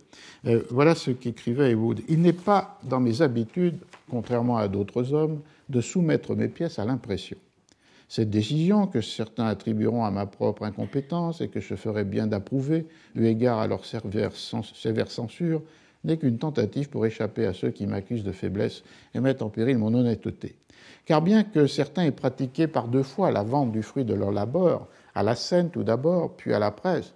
Euh, voilà ce qu'écrivait Heywood. Il n'est pas dans mes habitudes, contrairement à d'autres hommes, de soumettre mes pièces à l'impression. Cette décision, que certains attribueront à ma propre incompétence et que je ferais bien d'approuver, eu égard à leur sévère censure, n'est qu'une tentative pour échapper à ceux qui m'accusent de faiblesse et mettent en péril mon honnêteté. Car bien que certains aient pratiqué par deux fois la vente du fruit de leur labeur, à la scène tout d'abord, puis à la presse,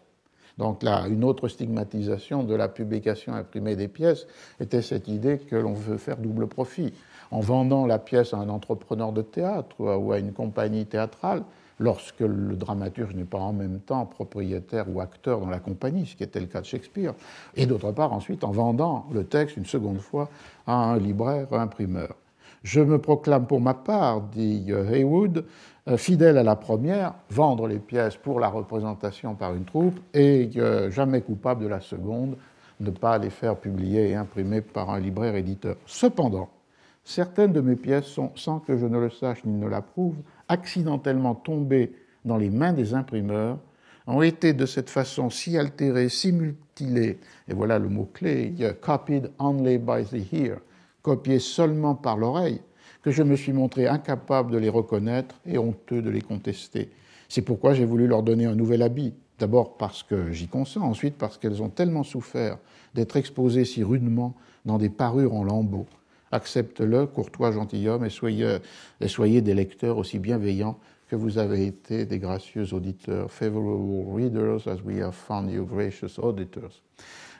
donc là, une autre stigmatisation de la publication imprimée des pièces était cette idée que l'on veut faire double profit. En vendant la pièce à un entrepreneur de théâtre ou à une compagnie théâtrale, lorsque le dramaturge n'est pas en même temps propriétaire ou acteur dans la compagnie, ce qui était le cas de Shakespeare, et d'autre part ensuite en vendant le texte une seconde fois à un libraire, un imprimeur. Je me proclame pour ma part, dit Haywood, euh, fidèle à la première, vendre les pièces pour la représentation par une troupe, et jamais coupable de la seconde, ne pas les faire publier et imprimer par un libraire éditeur. Cependant, certaines de mes pièces sont, sans que je ne le sache ni ne l'approuve, accidentellement tombés dans les mains des imprimeurs, ont été de cette façon si altérés, si mutilés, et voilà le mot-clé, copied only by the ear, copiés seulement par l'oreille, que je me suis montré incapable de les reconnaître et honteux de les contester. C'est pourquoi j'ai voulu leur donner un nouvel habit, d'abord parce que j'y consens, ensuite parce qu'elles ont tellement souffert d'être exposées si rudement dans des parures en lambeaux. Accepte-le, courtois gentilhomme, et soyez, et soyez des lecteurs aussi bienveillants que vous avez été des gracieux auditeurs, favorable readers as we have found you gracious auditors.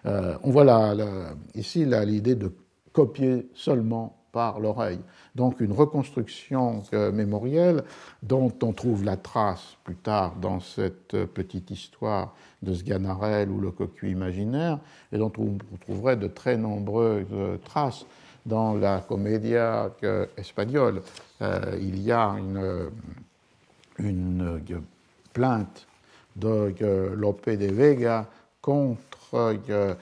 Euh, on voit là, ici l'idée de copier seulement par l'oreille. Donc une reconstruction euh, mémorielle dont on trouve la trace plus tard dans cette petite histoire de Sganarelle ou le cocu imaginaire, et dont on trouverait de très nombreuses traces dans la comédia euh, espagnole. il y a une une euh, plainte de euh, Lope de Vega contre euh,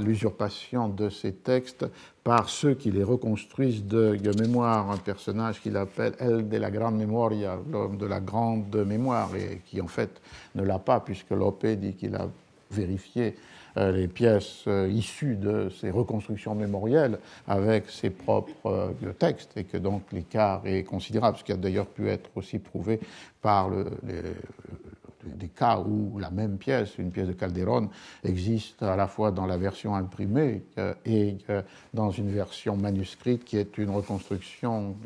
l'usurpation de ces textes par ceux qui les reconstruisent de, mémoire, un personnage qu'il appelle El de la Grande Memoria, l'homme de la grande mémoire, et qui en fait ne l'a pas, puisque Lope dit qu'il a vérifié euh, les pièces euh, issues de ces reconstructions mémorielles avec ses propres textes et que donc l'écart est considérable, ce qui a d'ailleurs pu être aussi prouvé par des cas où la même pièce, une pièce de Calderon, existe à la fois dans la version imprimée et dans une version manuscrite qui est une reconstruction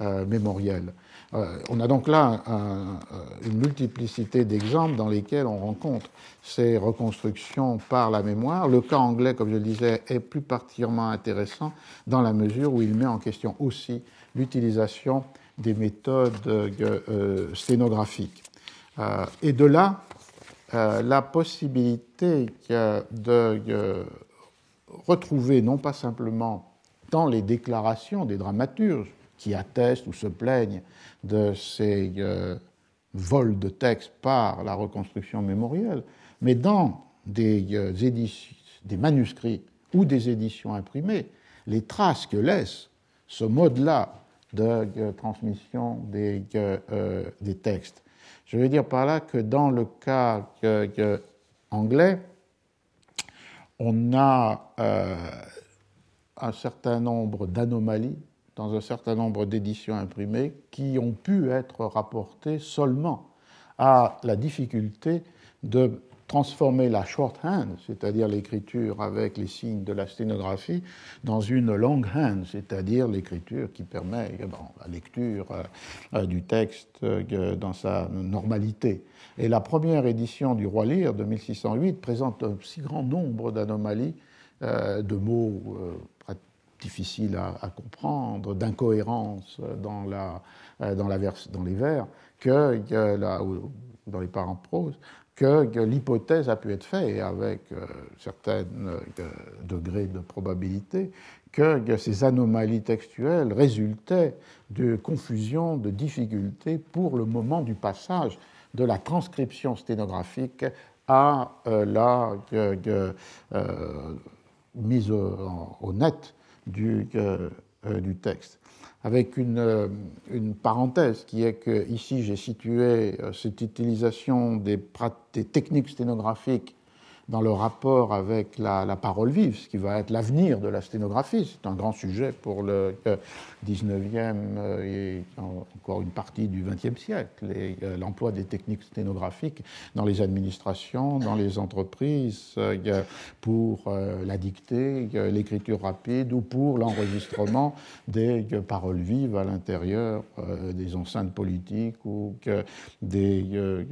mémorielle. Euh, on a donc là une multiplicité d'exemples dans lesquels on rencontre ces reconstructions par la mémoire. Le cas anglais, comme je le disais, est plus particulièrement intéressant dans la mesure où il met en question aussi l'utilisation des méthodes euh, sténographiques. Euh, et de là, la possibilité de retrouver non pas simplement dans les déclarations des dramaturges qui attestent ou se plaignent de ces euh, vols de textes par la reconstruction mémorielle, mais dans des, euh, manuscrits ou des éditions imprimées, les traces que laisse ce mode-là de euh, transmission des, textes. Je veux dire par là que dans le cas anglais, on a un certain nombre d'anomalies dans un certain nombre d'éditions imprimées qui ont pu être rapportées seulement à la difficulté de transformer la shorthand, c'est-à-dire l'écriture avec les signes de la sténographie, dans une longhand, c'est-à-dire l'écriture qui permet la lecture euh, du texte euh, dans sa normalité. Et la première édition du Roi Lyre de 1608 présente un si grand nombre d'anomalies, euh, de mots difficile à, comprendre, d'incohérence dans, la, dans, la dans les vers, que, dans les parents prose, que, l'hypothèse a pu être faite avec euh, certains euh, degrés de probabilité que, ces anomalies textuelles résultaient de confusion, de difficultés pour le moment du passage de la transcription sténographique à la mise au net euh, euh, du texte. Avec une, euh, une, parenthèse qui est que ici j'ai situé cette utilisation des, des techniques sténographiques dans le rapport avec la, parole vive, ce qui va être l'avenir de la sténographie. C'est un grand sujet pour le 19e euh, et encore une partie du 20e siècle, euh, l'emploi des techniques sténographiques dans les administrations, dans les entreprises, euh, pour la dictée, l'écriture rapide ou pour l'enregistrement des paroles vives à l'intérieur des enceintes politiques ou des,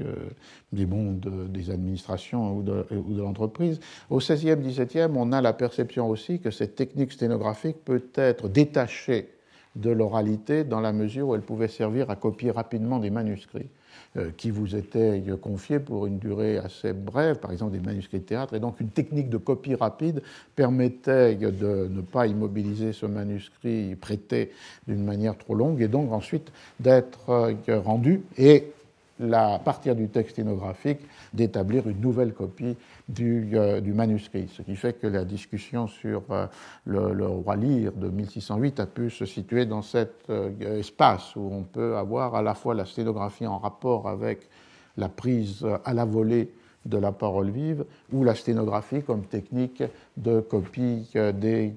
des mondes des administrations ou de, de l'entreprise. Au XVIe, XVIIe, on a la perception aussi que cette technique sténographique peut être détachée de l'oralité dans la mesure où elle pouvait servir à copier rapidement des manuscrits euh, qui vous étaient confiés pour une durée assez brève, par exemple des manuscrits de théâtre. Et donc une technique de copie rapide permettait de ne pas immobiliser ce manuscrit prêté d'une manière trop longue et donc ensuite d'être euh, rendu. Et à partir du texte sténographique, d'établir une nouvelle copie du, euh, manuscrit. Ce qui fait que la discussion sur euh, le, roi Lyre de 1608 a pu se situer dans cet euh, espace où on peut avoir à la fois la sténographie en rapport avec la prise à la volée de la parole vive ou la sténographie comme technique de copie des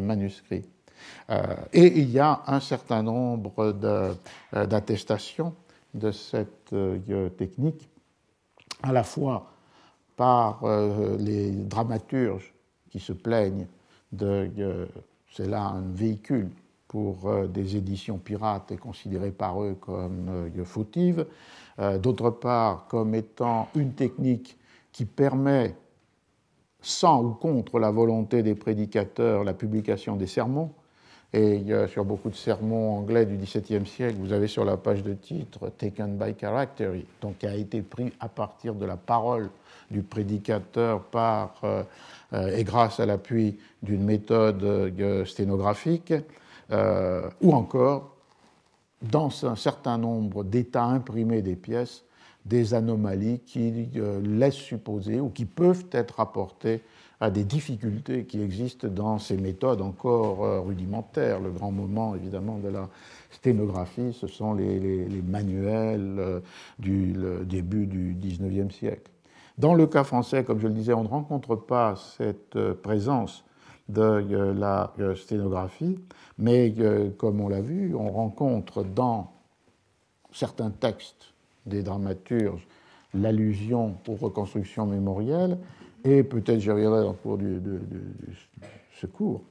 manuscrits. et il y a un certain nombre d'attestations de cette euh, technique, à la fois par euh, les dramaturges qui se plaignent de euh, c'est là un véhicule pour des éditions pirates et considéré par eux comme fautive, d'autre part comme étant une technique qui permet, sans ou contre la volonté des prédicateurs, la publication des sermons, et sur beaucoup de sermons anglais du XVIIe siècle, vous avez sur la page de titre Taken by Character, donc qui a été pris à partir de la parole du prédicateur par, euh, euh, et grâce à l'appui d'une méthode euh, sténographique, ou encore dans un certain nombre d'états imprimés des pièces, des anomalies qui laissent supposer ou qui peuvent être rapportées à des difficultés qui existent dans ces méthodes encore euh, rudimentaires. Le grand moment, évidemment, de la sténographie, ce sont les, manuels euh, du début du XIXe siècle. Dans le cas français, comme je le disais, on ne rencontre pas cette euh, présence de la sténographie, mais comme on l'a vu, on rencontre dans certains textes des dramaturges l'allusion aux reconstructions mémorielles, et peut-être j'y reviendrai dans le cours du, secours,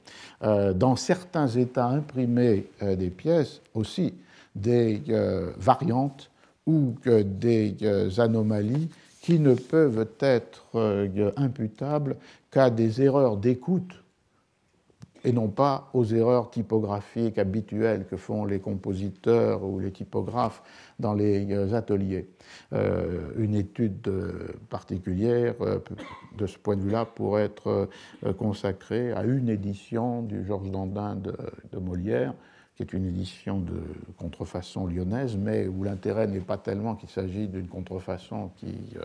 euh, dans certains états imprimés euh, des pièces aussi des euh, variantes ou des anomalies qui ne peuvent être imputables qu'à des erreurs d'écoute et non pas aux erreurs typographiques habituelles que font les compositeurs ou les typographes dans les euh, ateliers. Euh, une étude euh, particulière de ce point de vue-là pourrait être consacrée à une édition du Georges Dandin de, Molière, qui est une édition de contrefaçon lyonnaise, mais où l'intérêt n'est pas tellement qu'il s'agit d'une contrefaçon qui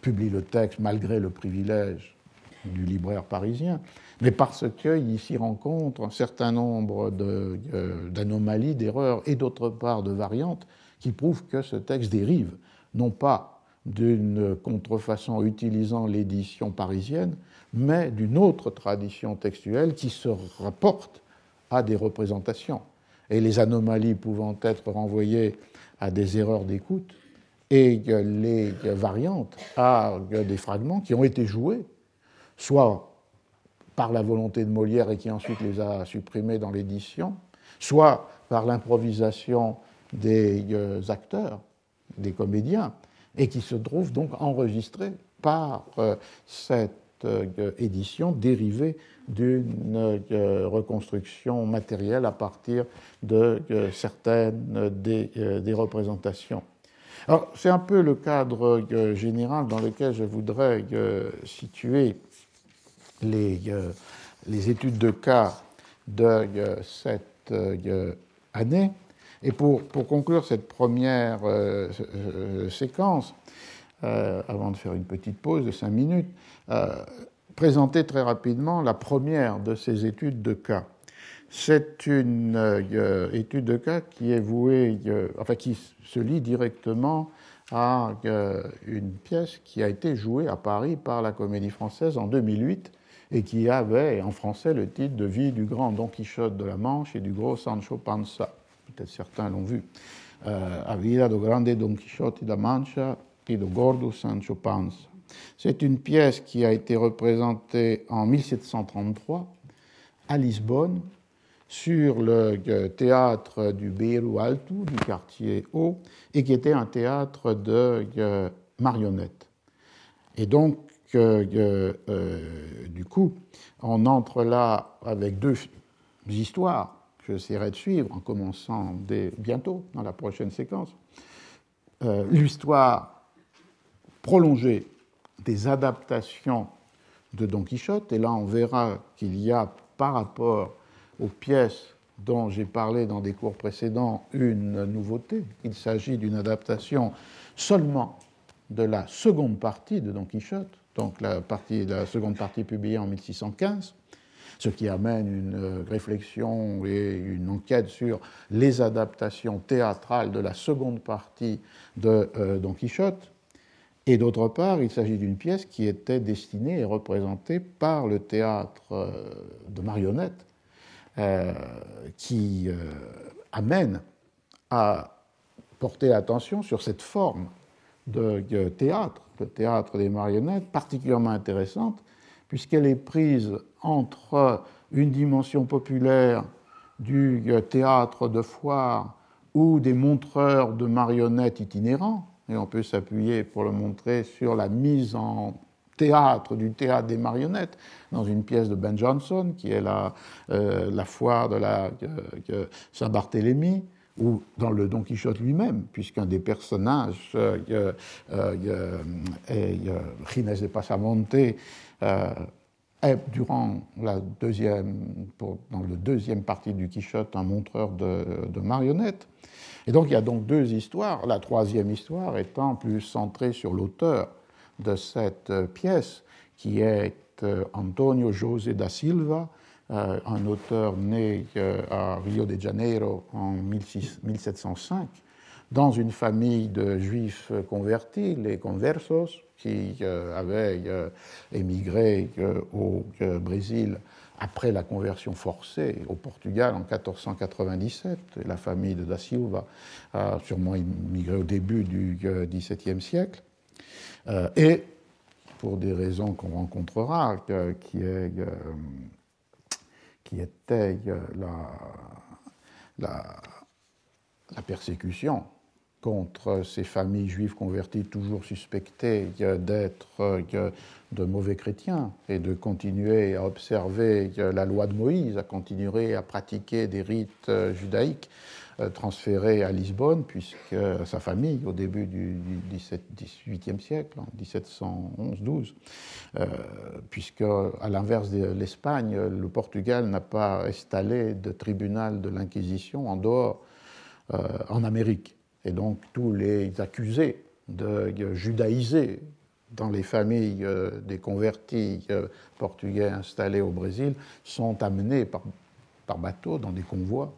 publie le texte malgré le privilège du libraire parisien, mais parce qu'il s'y rencontre un certain nombre euh, d'anomalies, d'erreurs et d'autre part de variantes qui prouvent que ce texte dérive, non pas d'une contrefaçon utilisant l'édition parisienne, mais d'une autre tradition textuelle qui se rapporte à des représentations. Et les anomalies pouvant être renvoyées à des erreurs d'écoute et les variantes à des fragments qui ont été joués, soit par la volonté de Molière et qui ensuite les a supprimés dans l'édition, soit par l'improvisation des euh, acteurs, des comédiens, et qui se trouvent donc enregistrés par euh, cette euh, édition dérivée d'une reconstruction matérielle à partir de certaines des, des représentations. Alors, c'est un peu le cadre général dans lequel je voudrais situer euh, les, études de cas de euh, cette euh, année. Et pour, conclure cette première séquence, avant de faire une petite pause de cinq minutes, présenter très rapidement la première de ces études de cas. C'est une étude de cas qui est vouée, enfin qui se lie directement à une pièce qui a été jouée à Paris par la Comédie Française en 2008 et qui avait en français le titre de Vie du grand Don Quichotte de la Manche et du gros Sancho Panza. Peut-être certains l'ont vu. Euh, a vida do grande Don Quixote da Mancha et do gordo Sancho Panza. C'est une pièce qui a été représentée en 1733 à Lisbonne sur le euh, théâtre du Beiro Alto, du quartier haut, et qui était un théâtre de euh, marionnettes. Et donc, euh, du coup, on entre là avec deux histoires que j'essaierai de suivre en commençant dès bientôt dans la prochaine séquence. Euh, l'histoire prolongée des adaptations de Don Quichotte, et là on verra qu'il y a par rapport aux pièces dont j'ai parlé dans des cours précédents une nouveauté. Il s'agit d'une adaptation seulement de la seconde partie de Don Quichotte, donc la, seconde partie publiée en 1615, ce qui amène une euh, réflexion et une enquête sur les adaptations théâtrales de la seconde partie de euh, Don Quichotte. Et d'autre part, il s'agit d'une pièce qui était destinée et représentée par le théâtre euh, de marionnettes, qui amène à porter l'attention sur cette forme de théâtre, le théâtre des marionnettes, particulièrement intéressante, puisqu'elle est prise entre une dimension populaire du théâtre de foire ou des montreurs de marionnettes itinérants, et on peut s'appuyer pour le montrer sur la mise en théâtre du théâtre des marionnettes dans une pièce de Ben Jonson qui est la, euh, foire de la Saint-Barthélemy, ou dans le Don Quichotte lui-même, puisqu'un des personnages, euh, euh, euh, Ginés de Pasamonte, est durant la deuxième, dans le deuxième partie du Quichotte, un montreur de, de, marionnettes. Et donc il y a donc deux histoires, la troisième histoire étant plus centrée sur l'auteur de cette pièce, qui est Antonio José da Silva, euh, un auteur né euh, à Rio de Janeiro en 1705, dans une famille de juifs convertis, les conversos, qui euh, avaient émigré au Brésil après la conversion forcée au Portugal en 1497. La famille de Da Silva a sûrement immigré au début du XVIIe siècle. et pour des raisons qu'on rencontrera, qui est qui était euh, la, la, persécution contre ces familles juives converties toujours suspectées d'être euh, de mauvais chrétiens et de continuer à observer la loi de Moïse, à continuer à pratiquer des rites euh, judaïques euh, transféré à Lisbonne, puisque sa famille, au début du XVIIIe siècle, en 1711-12, euh, puisque, à l'inverse de l'Espagne, le Portugal n'a pas installé de tribunal de l'Inquisition en dehors, en Amérique. Et donc, tous les accusés de judaïser dans les familles des convertis portugais installés au Brésil sont amenés par, bateau dans des convois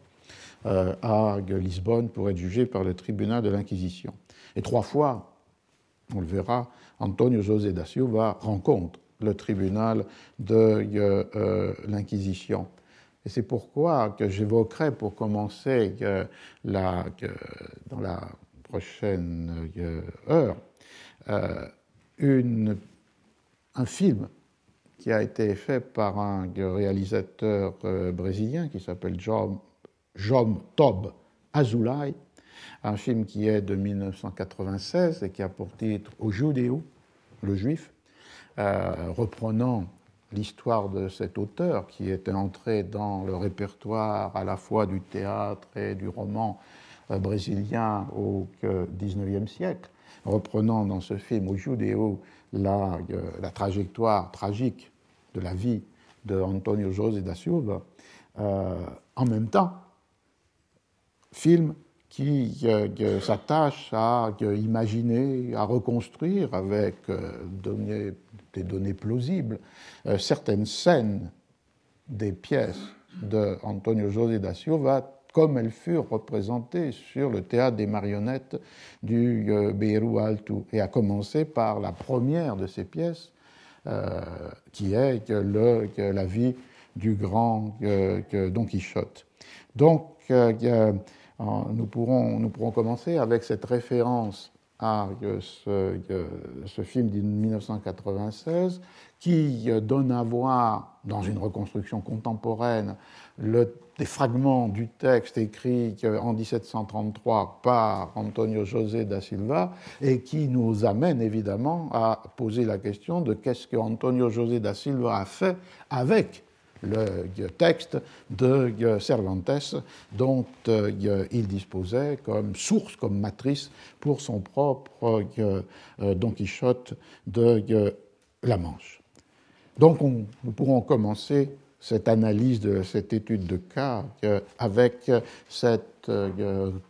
euh, à Lisbonne pour être jugé par le tribunal de l'Inquisition. Et trois fois, on le verra, Antonio José da Silva rencontre le tribunal de euh, euh, l'Inquisition. Et c'est pourquoi que j'évoquerai pour commencer dans la prochaine heure une, un film qui a été fait par un réalisateur brésilien qui s'appelle Jom Tob Azulay, un film qui est de 1996 et qui a pour titre Au Judéo, le juif, euh, reprenant l'histoire de cet auteur qui était entré dans le répertoire à la fois du théâtre et du roman euh, brésilien au XIXe siècle, reprenant dans ce film Au Judéo la, euh, la trajectoire tragique de la vie de Antonio José da Silva, en même temps film qui euh, s'attache à euh, imaginer, à reconstruire avec euh, des données plausibles certaines scènes des pièces de Antonio José da Silva comme elles furent représentées sur le théâtre des marionnettes du Beirut Alto, et à commencer par la première de ces pièces, qui est la vie du grand Don Quichotte. Donc, nous pourrons, nous pourrons commencer avec cette référence à ce, ce film de 1996 qui donne à voir, dans une reconstruction contemporaine, des fragments du texte écrit en 1733 par Antonio José da Silva et qui nous amène évidemment à poser la question de qu'est-ce que Antonio José da Silva a fait avec le texte de Cervantes dont euh, il disposait comme source, comme matrice pour son propre euh, Don Quichotte de la Manche. Donc nous pourrons commencer cette analyse de cette étude de cas avec cette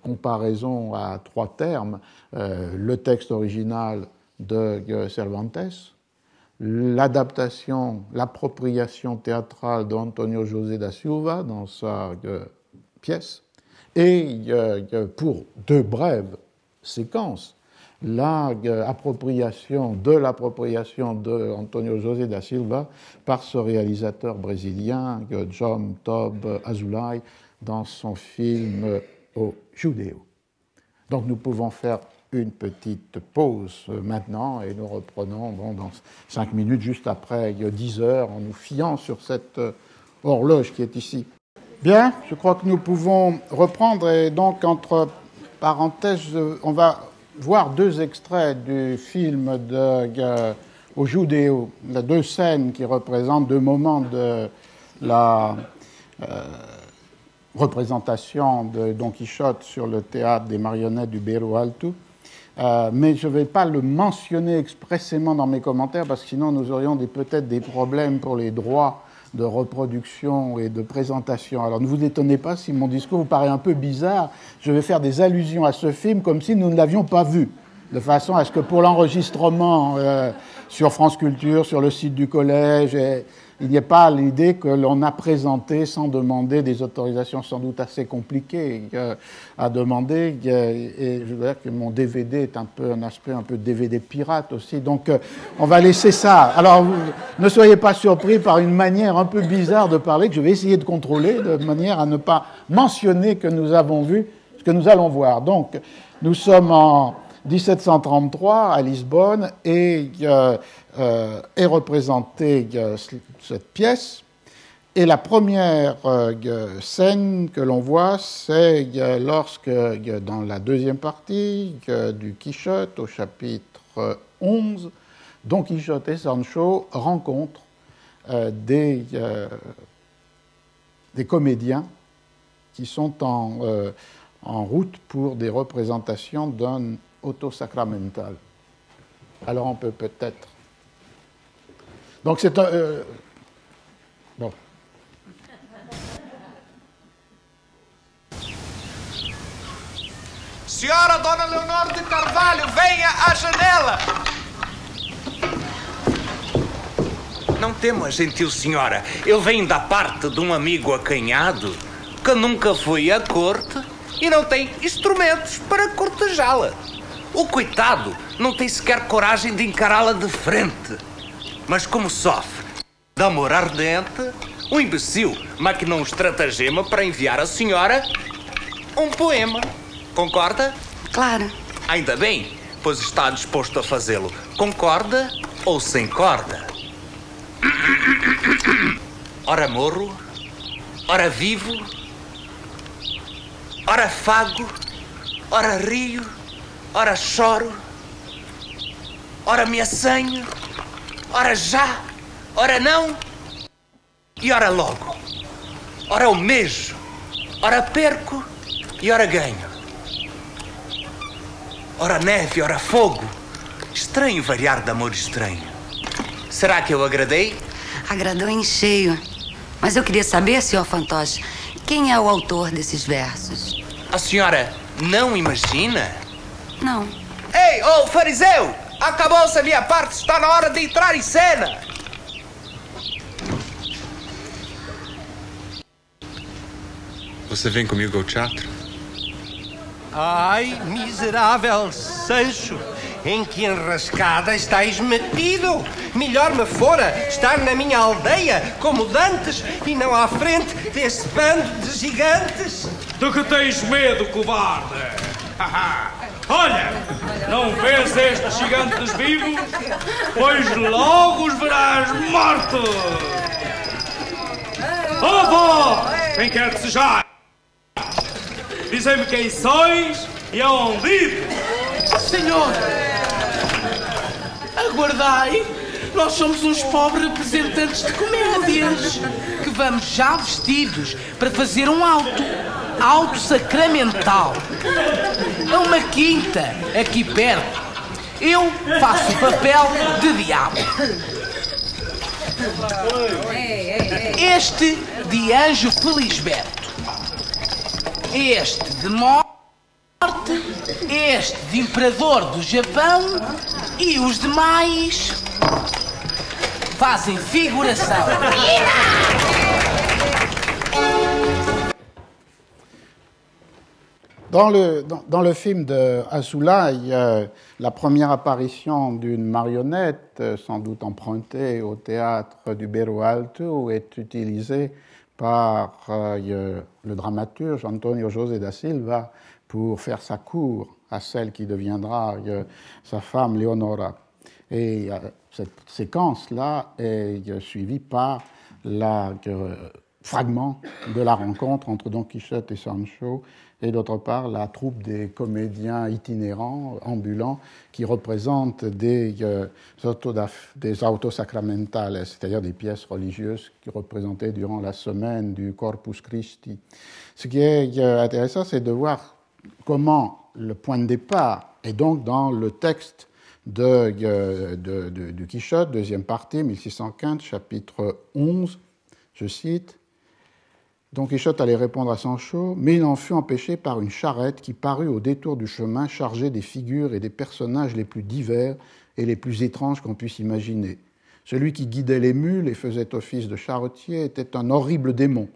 comparaison à trois termes, le texte original de Cervantes, l'adaptation, l'appropriation théâtrale d'Antonio José da Silva dans sa pièce, et pour deux brèves séquences, l'appropriation de l'appropriation de Antonio José da Silva par ce réalisateur brésilien, John Tob Azulay, dans son film Au Judéo. Donc nous pouvons faire une petite pause maintenant et nous reprenons dans cinq minutes, juste après 10 heures, en nous fiant sur cette horloge qui est ici. Bien, je crois que nous pouvons reprendre et donc entre parenthèses, on va voir deux extraits du film de euh, au Judéo, deux scènes qui représentent deux moments de la euh, représentation de Don Quichotte sur le théâtre des marionnettes du Beiro Alto. Euh, mais je ne vais pas le mentionner expressément dans mes commentaires parce que sinon nous aurions peut-être des problèmes pour les droits de reproduction et de présentation. Alors ne vous étonnez pas si mon discours vous paraît un peu bizarre. Je vais faire des allusions à ce film comme si nous ne l'avions pas vu, de façon à ce que pour l'enregistrement euh, sur France Culture, sur le site du collège, il n'y a pas l'idée que l'on a présenté sans demander des autorisations sans doute assez compliquées à demander. Et je veux dire que mon DVD est un peu un aspect un peu DVD pirate aussi. Donc euh, on va laisser ça. Alors ne soyez pas surpris par une manière un peu bizarre de parler que je vais essayer de contrôler de manière à ne pas mentionner que nous avons vu ce que nous allons voir. Donc nous sommes en 1733 à Lisbonne et euh, euh, est représentée euh, cette pièce. Et la première scène que l'on voit, c'est lorsque, dans la deuxième partie du Quichotte, au chapitre 11, Don Quichotte et Sancho rencontrent des, des comédiens qui sont en, en route pour des représentations d'un auto-sacramental. Alors on peut peut-être. Donc c'est un. Euh... Bon. Senhora Dona Leonor de Carvalho, venha à janela! Não temas, gentil senhora. Eu venho da parte de um amigo acanhado que nunca foi à corte e não tem instrumentos para cortejá-la. O coitado não tem sequer coragem de encará-la de frente. Mas como sofre de amor ardente, o imbecil maquinou um estratagema para enviar à senhora um poema. Concorda? Claro. Ainda bem, pois está disposto a fazê-lo. Concorda ou sem corda? Ora morro, ora vivo, ora fago, ora rio ora choro, ora me assanho, ora já, ora não e ora logo. Ora almejo, ora perco e ora ganho. Ora neve, ora fogo. Estranho variar de amor estranho. Será que eu agradei? Agradou em cheio. Mas eu queria saber, senhor Fantoche, quem é o autor desses versos? A senhora não imagina? Não. Ei, ô oh, fariseu! Acabou-se a minha parte, está na hora de entrar em cena! Você vem comigo ao teatro? Ai, miserável Sancho! Em que enrascada estás metido? Melhor me fora estar na minha aldeia como dantes e não à frente desse bando de gigantes. Do que tens medo, covarde? (laughs) Olha, não vês estes gigantes vivos? Pois logo os verás mortos! Oh! Quem quer que seja? Dizem-me quem sois e aonde vives. Senhor! Aguardai! Nós somos uns pobres representantes de comédias que vamos já vestidos para fazer um alto alto sacramental. É uma quinta aqui perto. Eu faço o papel de diabo. Este de Anjo Felisberto. Este de morte. Este de Imperador do Japão. E os demais. fazem figuração. Dans le, le film de Asula, la première apparition d'une marionnette, euh, sans doute empruntée au théâtre du Bero Alto, est utilisée par euh, le dramaturge Antonio José da Silva pour faire sa cour à celle qui deviendra euh, sa femme Leonora. Et cette séquence-là est suivie par euh, fragment de la rencontre entre Don Quichotte et Sancho, et d'autre part la troupe des comédiens itinérants, ambulants, qui représentent des, euh, des autos sacramentales, c'est-à-dire des pièces religieuses qui représentaient durant la semaine du Corpus Christi. Ce qui est euh, intéressant, c'est de voir comment le point de départ est donc dans le texte de, de, de Quichotte, deuxième partie, 1615, chapitre 11, je cite. Don Quichotte allait répondre à Sancho, mais il en fut empêché par une charrette qui parut au détour du chemin chargée des figures et des personnages les plus divers et les plus étranges qu'on puisse imaginer. Celui qui guidait les mules et faisait office de charretier était un horrible démon.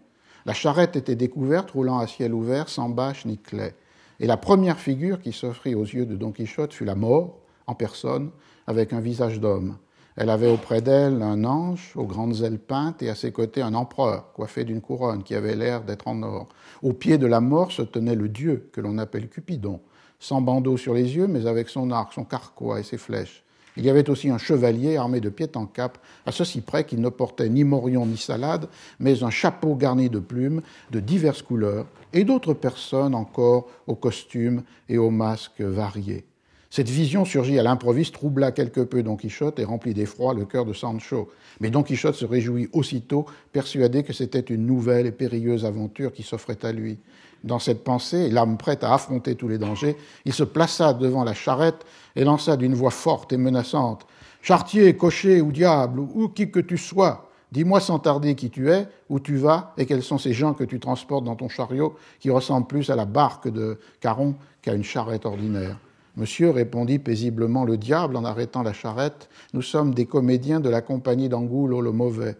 La charrette était découverte, roulant à ciel ouvert, sans bâche ni clé. Et la première figure qui s'offrit aux yeux de Don Quichotte fut la mort, en personne, avec un visage d'homme. Elle avait auprès d'elle un ange aux grandes ailes peintes et à ses côtés un empereur coiffé d'une couronne qui avait l'air d'être en or. Au pied de la mort se tenait le dieu que l'on appelle Cupidon, sans bandeau sur les yeux, mais avec son arc, son carquois et ses flèches. Il y avait aussi un chevalier armé de pied en cap, à ceci près qu'il ne portait ni morion ni salade, mais un chapeau garni de plumes de diverses couleurs, et d'autres personnes encore aux costumes et aux masques variés. Cette vision surgit à l'improviste, troubla quelque peu Don Quichotte et remplit d'effroi le cœur de Sancho. Mais Don Quichotte se réjouit aussitôt, persuadé que c'était une nouvelle et périlleuse aventure qui s'offrait à lui. Dans cette pensée, l'âme prête à affronter tous les dangers, il se plaça devant la charrette et lança d'une voix forte et menaçante Chartier, cocher ou diable, ou qui que tu sois, dis-moi sans tarder qui tu es, où tu vas et quels sont ces gens que tu transportes dans ton chariot qui ressemblent plus à la barque de Caron qu'à une charrette ordinaire. Monsieur, répondit paisiblement le diable en arrêtant la charrette, nous sommes des comédiens de la compagnie d'Angulo le Mauvais.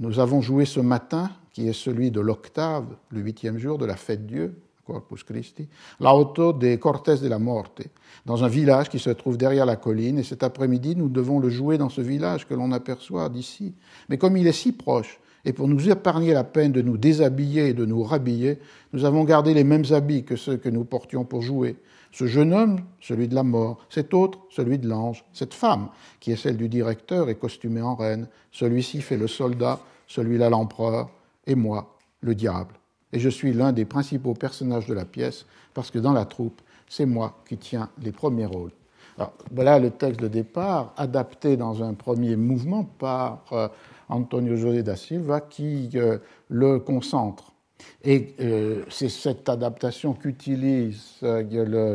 Nous avons joué ce matin, qui est celui de l'octave, le huitième jour de la fête Dieu, Corpus Christi, l'auto des Cortés de la Morte, dans un village qui se trouve derrière la colline, et cet après-midi, nous devons le jouer dans ce village que l'on aperçoit d'ici. Mais comme il est si proche, et pour nous épargner la peine de nous déshabiller et de nous rhabiller, nous avons gardé les mêmes habits que ceux que nous portions pour jouer. Ce jeune homme, celui de la mort, cet autre, celui de l'ange, cette femme, qui est celle du directeur, est costumée en reine, celui-ci fait le soldat, celui-là l'empereur, et moi, le diable. Et je suis l'un des principaux personnages de la pièce, parce que dans la troupe, c'est moi qui tiens les premiers rôles. Voilà le texte de départ, adapté dans un premier mouvement par euh, Antonio José da Silva, qui euh, le concentre et euh, c'est cette adaptation qu'utilise euh,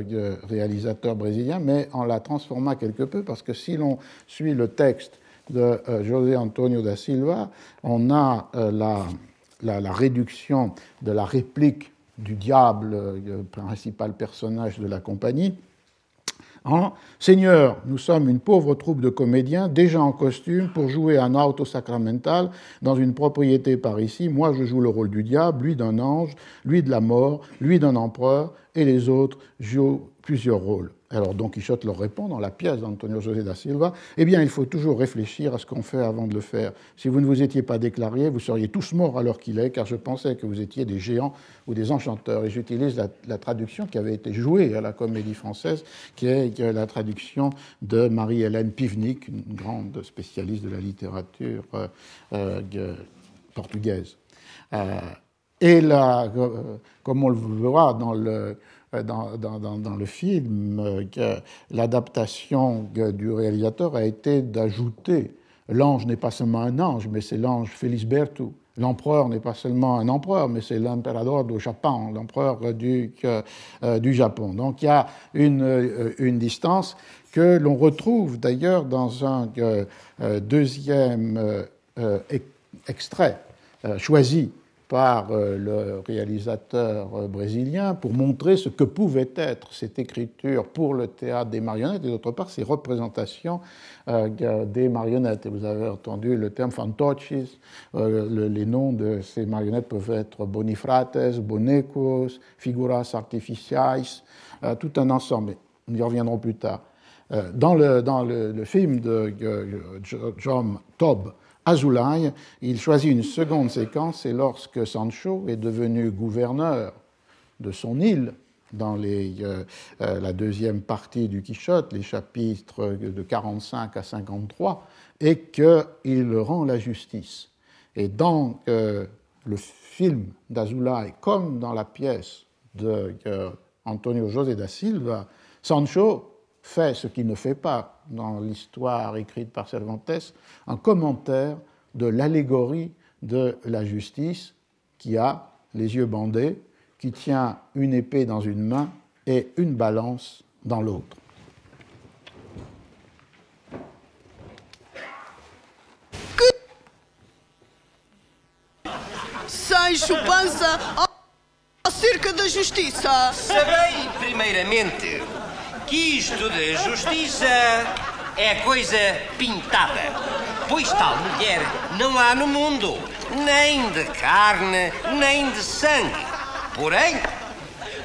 le réalisateur brésilien, mais en la transformant quelque peu, parce que si l'on suit le texte de euh, José Antonio da Silva, on a euh, la, la, réduction de la réplique du diable, le principal personnage de la compagnie, Seigneur, nous sommes une pauvre troupe de comédiens déjà en costume pour jouer un auto sacramental dans une propriété par ici. Moi, je joue le rôle du diable, lui d'un ange, lui de la mort, lui d'un empereur, et les autres jouent plusieurs rôles. Alors Don Quichotte leur répond dans la pièce d'Antonio José da Silva, eh bien il faut toujours réfléchir à ce qu'on fait avant de le faire. Si vous ne vous étiez pas déclaré, vous seriez tous morts à l'heure qu'il est, car je pensais que vous étiez des géants ou des enchanteurs. Et j'utilise la, traduction qui avait été jouée à la Comédie Française, qui est la traduction de Marie-Hélène Pivnik, une grande spécialiste de la littérature euh, euh, portugaise. Euh, et là, comme on le verra dans le dans, dans, le film euh, l'adaptation du réalisateur a été d'ajouter l'ange n'est pas seulement un ange, mais c'est l'ange Felisberto. L'empereur n'est pas seulement un empereur, mais c'est l'emperador du Japon, l'empereur du, euh, du Japon. Donc il y a une, euh, une distance que l'on retrouve d'ailleurs dans un euh, deuxième extrait choisi par euh, le réalisateur euh, brésilien pour montrer ce que pouvait être cette écriture pour le théâtre des marionnettes et d'autre part ces représentations euh, des marionnettes. Et vous avez entendu le terme fantoches, les noms de ces marionnettes peuvent être bonifrates, bonecos, figuras artificiais, tout un ensemble. Nous y reviendrons plus tard. Dans le, dans le, le film de John Tobb, Azulay, il choisit une seconde séquence, c'est lorsque Sancho est devenu gouverneur de son île dans euh, euh, la deuxième partie du Quichotte, les chapitres de 45 à 53, et qu'il rend la justice. Et dans euh, le film d'Azulay, comme dans la pièce de Antonio José da Silva, Sancho fait ce qu'il ne fait pas dans l'histoire écrite par Cervantes, un commentaire de l'allégorie de la justice qui a les yeux bandés, qui tient une épée dans une main et une balance dans l'autre. Sancho Panza acerca da justiça. Sabei, primeiramente, que isto da justiça é coisa pintada. Pois tal mulher não há no mundo, nem de carne, nem de sangue. Porém,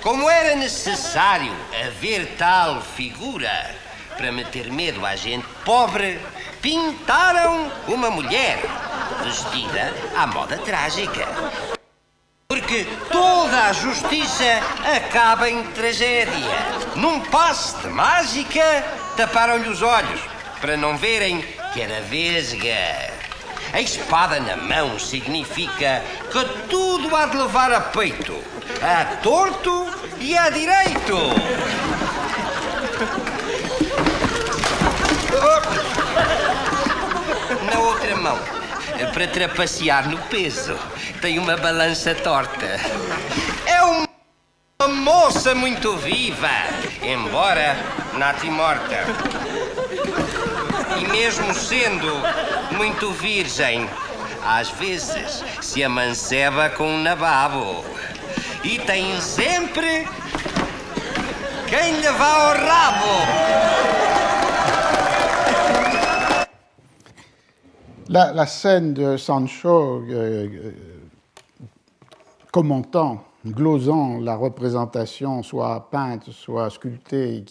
como era necessário haver tal figura para meter medo à gente pobre, pintaram uma mulher vestida à moda trágica. Porque toda a justiça acaba em tragédia. Num passe de mágica, taparam-lhe os olhos para não verem que era vesga. A espada na mão significa que tudo há de levar a peito, a torto e a direito. Na outra mão, para trapacear no peso, tem uma balança torta. É uma moça muito viva, embora nata e morta. E mesmo sendo muito virgem, às vezes se amanceba com um nababo. E tem sempre quem lhe vá ao rabo. La, scène de Sancho euh, euh, commentant, glosant la représentation, soit peinte, soit sculptée,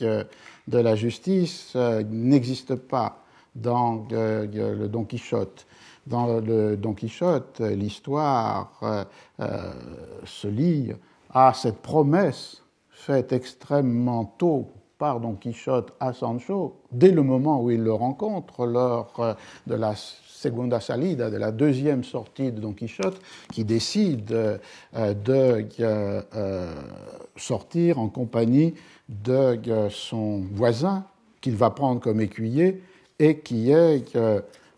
de la justice euh, n'existe pas dans le Don Quichotte. Dans le Don Quichotte, l'histoire se lie à cette promesse faite extrêmement tôt par Don Quichotte à Sancho, dès le moment où il le rencontre, lors de la segunda salida, de la deuxième sortie de Don Quichotte, qui décide de sortir en compagnie de son voisin qu'il va prendre comme écuyer et qui est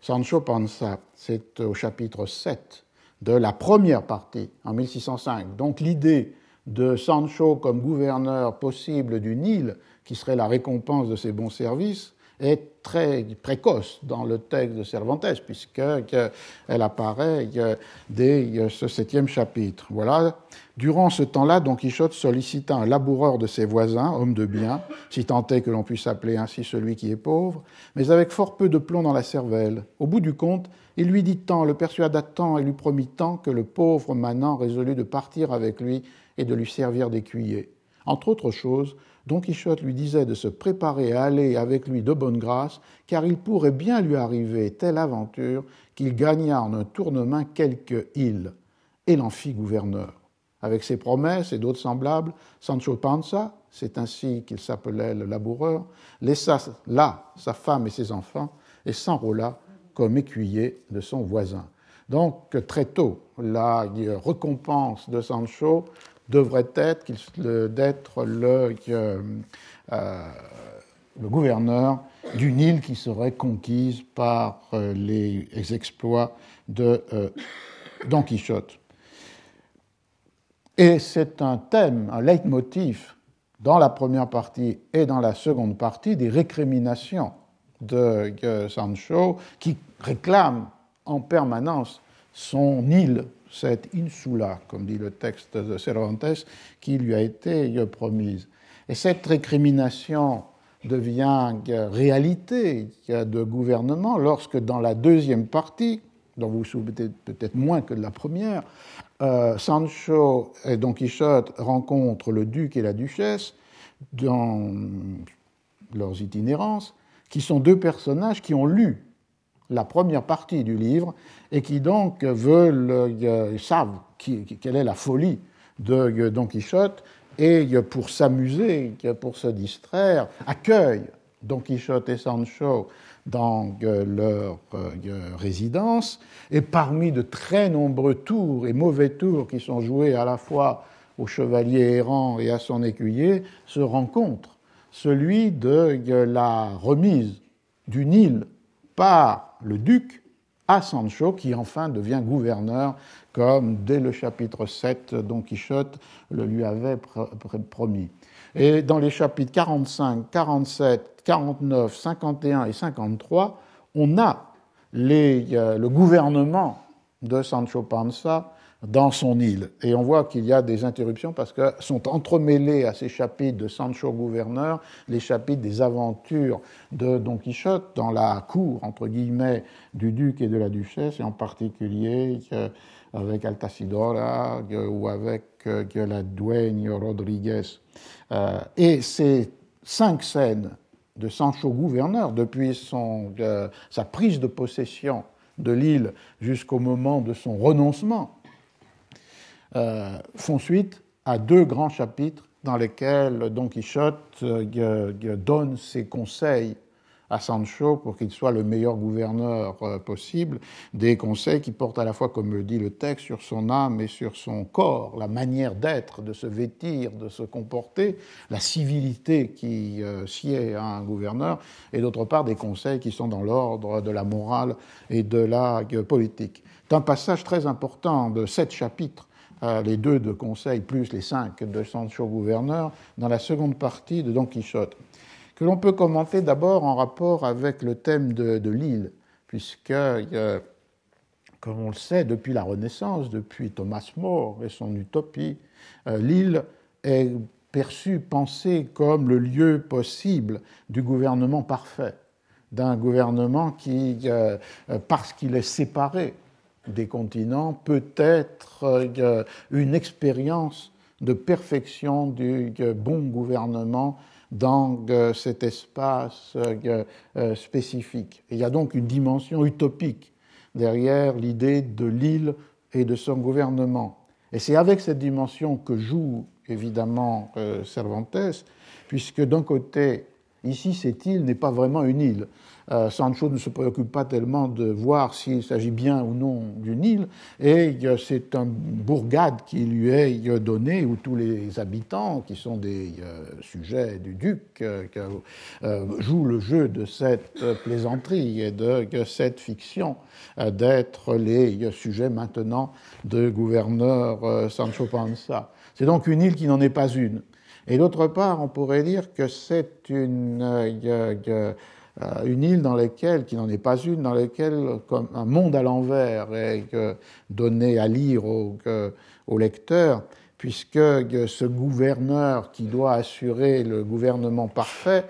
Sancho Panza. C'est au chapitre 7 de la première partie en 1605. Donc l'idée de Sancho comme gouverneur possible du Nil, qui serait la récompense de ses bons services, est très précoce dans le texte de Cervantes, puisqu'elle apparaît dès ce septième chapitre. Voilà. Durant ce temps-là, Don Quichotte sollicita un laboureur de ses voisins, homme de bien, si tant est que l'on puisse appeler ainsi celui qui est pauvre, mais avec fort peu de plomb dans la cervelle. Au bout du compte, il lui dit tant, le persuada tant et lui promit tant que le pauvre manant résolut de partir avec lui et de lui servir d'écuyer. Entre autres choses, Don Quichotte lui disait de se préparer à aller avec lui de bonne grâce, car il pourrait bien lui arriver telle aventure qu'il gagnât en un tournement quelque île, et l'en fit gouverneur. Avec ses promesses et d'autres semblables, Sancho Panza, c'est ainsi qu'il s'appelait le laboureur, laissa là sa femme et ses enfants et s'enrôla comme écuyer de son voisin. Donc très tôt, la récompense de Sancho devrait être d'être le, euh, euh, le, gouverneur d'une île qui serait conquise par euh, les exploits de Don Quichotte. Et c'est un thème, un leitmotiv dans la première partie et dans la seconde partie des récriminations de Sancho qui réclament en permanence son île, cette insula, comme dit le texte de Cervantes, qui lui a été promise. Et cette récrimination devient réalité de gouvernement lorsque dans la deuxième partie, dont vous vous souvenez peut-être moins que de la première, euh, Sancho et Don Quichotte rencontrent le duc et la duchesse dans leurs itinérances, qui sont deux personnages qui ont lu la première partie du livre et qui donc veulent, euh, savent quelle est la folie de Don Quichotte et pour s'amuser, pour se distraire, accueillent Don Quichotte et Sancho dans euh, leur euh, résidence, et parmi de très nombreux tours et mauvais tours qui sont joués à la fois au chevalier errant et à son écuyer, se rencontre celui de la remise d'une île par le duc à Sancho, qui enfin devient gouverneur, comme dès le chapitre 7, Don Quichotte le lui avait promis. Et dans les chapitres 45, 47, 49, 51 et 53, on a les, euh, le gouvernement de Sancho Panza dans son île. Et on voit qu'il y a des interruptions parce que sont entremêlés à ces chapitres de Sancho gouverneur les chapitres des aventures de Don Quichotte dans la cour, entre guillemets, du duc et de la duchesse, et en particulier euh, avec Altacidora euh, ou avec euh, la duegne Rodriguez. Et ces cinq scènes de Sancho gouverneur, depuis son, sa prise de possession de l'île jusqu'au moment de son renoncement euh, font suite à deux grands chapitres dans lesquels Don Quichotte euh, donne ses conseils à Sancho pour qu'il soit le meilleur gouverneur euh, possible, des conseils qui portent à la fois, comme le dit le texte, sur son âme et sur son corps, la manière d'être, de se vêtir, de se comporter, la civilité qui sied à un gouverneur, et d'autre part des conseils qui sont dans l'ordre de la morale et de la politique. C'est un passage très important de sept chapitres les deux de Conseil plus les cinq de Sancho Gouverneur dans la seconde partie de Don Quichotte, que l'on peut commenter d'abord en rapport avec le thème de, l'île, puisque, comme on le sait, depuis la Renaissance, depuis Thomas More et son utopie, euh, l'île est perçue, pensée comme le lieu possible du gouvernement parfait, d'un gouvernement qui, euh, parce qu'il est séparé des continents peut être euh, une expérience de perfection du euh, bon gouvernement dans euh, cet espace spécifique. il y a donc une dimension utopique derrière l'idée de l'île et de son gouvernement. Et c'est avec cette dimension que joue évidemment Cervantes, puisque d'un côté, ici, cette île n'est pas vraiment une île. Euh, Sancho ne se préoccupe pas tellement de voir s'il s'agit bien ou non d'une île, et c'est un bourgade qui lui est euh, donné où tous les habitants, qui sont des euh, sujets du duc, jouent le jeu de cette plaisanterie et de cette fiction d'être les sujets maintenant de gouverneur Sancho Panza. C'est donc une île qui n'en est pas une. Et d'autre part, on pourrait dire que c'est une, euh, une île dans laquelle, qui n'en est pas une, dans laquelle comme un monde à l'envers est donné à lire au, au lecteur, puisque ce gouverneur qui doit assurer le gouvernement parfait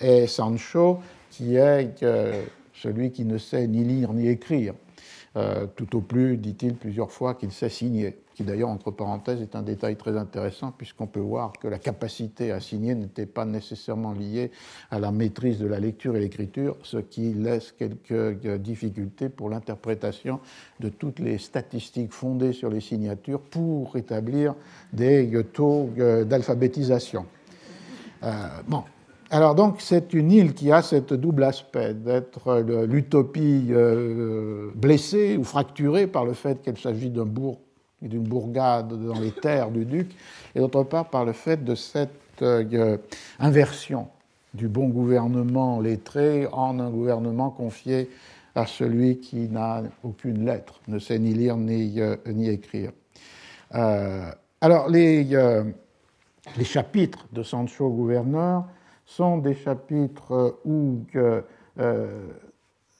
est Sancho, qui est celui qui ne sait ni lire ni écrire. Euh, tout au plus, dit-il plusieurs fois, qu'il sait signer, qui d'ailleurs, entre parenthèses, est un détail très intéressant, puisqu'on peut voir que la capacité à signer n'était pas nécessairement liée à la maîtrise de la lecture et l'écriture, ce qui laisse quelques euh, difficultés pour l'interprétation de toutes les statistiques fondées sur les signatures pour établir des euh, taux d'alphabétisation. bon, alors donc c'est une île qui a ce double aspect d'être l'utopie euh, blessée ou fracturée par le fait qu'il s'agit d'un bourg, d'une bourgade dans les terres du duc, et d'autre part par le fait de cette euh, inversion du bon gouvernement lettré en un gouvernement confié à celui qui n'a aucune lettre, ne sait ni lire ni, euh, ni écrire. alors les, les chapitres de Sancho gouverneur sont des chapitres où euh,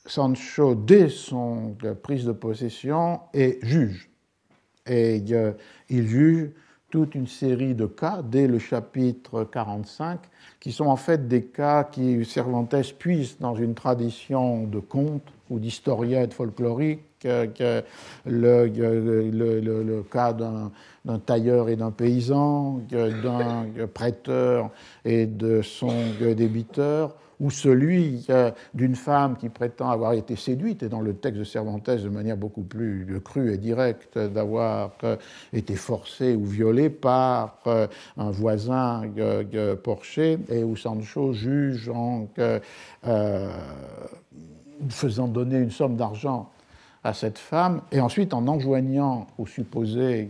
Sancho, dès son prise de possession, est juge. Et il juge toute une série de cas dès le chapitre 45, qui sont en fait des cas qui Cervantes puise dans une tradition de contes ou d'historiette folklorique, le, le, cas d'un tailleur et d'un paysan, d'un prêteur et de son débiteur, ou celui d'une femme qui prétend avoir été séduite, et dans le texte de Cervantes de manière beaucoup plus crue et directe, d'avoir euh, été forcée ou violée par euh, un voisin porché, et où Sancho juge en euh, faisant donner une somme d'argent à cette femme, et ensuite en enjoignant au supposé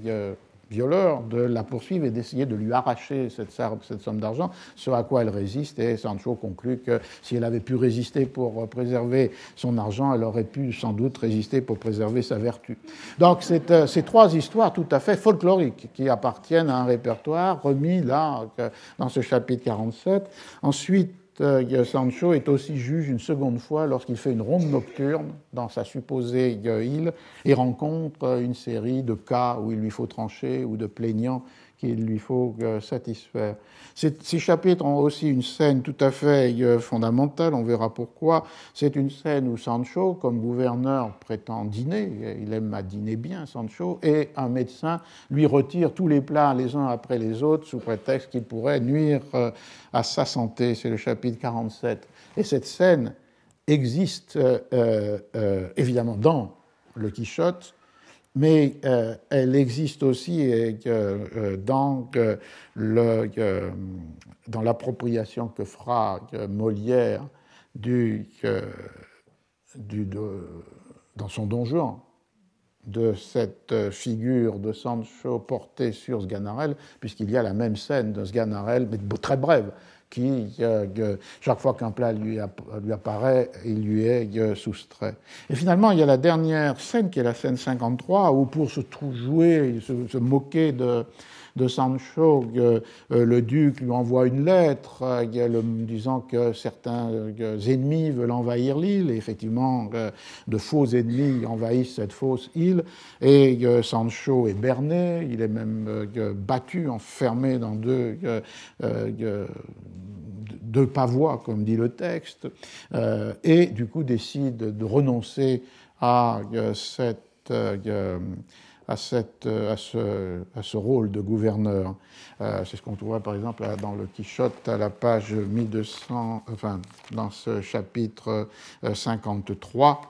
violeur de la poursuivre et d'essayer de lui arracher cette, somme d'argent, ce à quoi elle résiste. Et Sancho conclut que si elle avait pu résister pour préserver son argent, elle aurait pu sans doute résister pour préserver sa vertu. Donc euh, ces trois histoires tout à fait folkloriques qui appartiennent à un répertoire remis là dans ce chapitre 47. Ensuite, Sancho est aussi juge une seconde fois lorsqu'il fait une ronde nocturne dans sa supposée île et rencontre une série de cas où il lui faut trancher ou de plaignants qu'il lui faut euh, satisfaire. Ces, chapitres ont aussi une scène tout à fait euh, fondamentale, on verra pourquoi. C'est une scène où Sancho, comme gouverneur, prétend dîner, il aime à dîner bien, Sancho, et un médecin lui retire tous les plats les uns après les autres sous prétexte qu'il pourrait nuire euh, à sa santé. C'est le chapitre 47. Et cette scène existe évidemment dans le Quichotte, mais euh, elle existe aussi euh, euh, dans, l'appropriation que fera Molière du, dans son donjon de cette figure de Sancho portée sur Sganarelle, puisqu'il y a la même scène de Sganarelle, mais très brève, qui, chaque fois qu'un plat lui, apparaît, il lui est euh, soustrait. Et finalement, il y a la dernière scène, qui est la scène 53, où pour se jouer, se moquer de, de Sancho, euh, le duc lui envoie une lettre euh, disant que certains euh, ennemis veulent envahir l'île, et effectivement, de faux ennemis envahissent cette fausse île, et Sancho est berné, il est même battu, enfermé dans deux pavois, comme dit le texte, et du coup décide de renoncer à cette à, cette, à, ce, rôle de gouverneur. Euh, c'est ce qu'on trouve par exemple dans le Quichotte à la page 1200, enfin dans ce chapitre 53,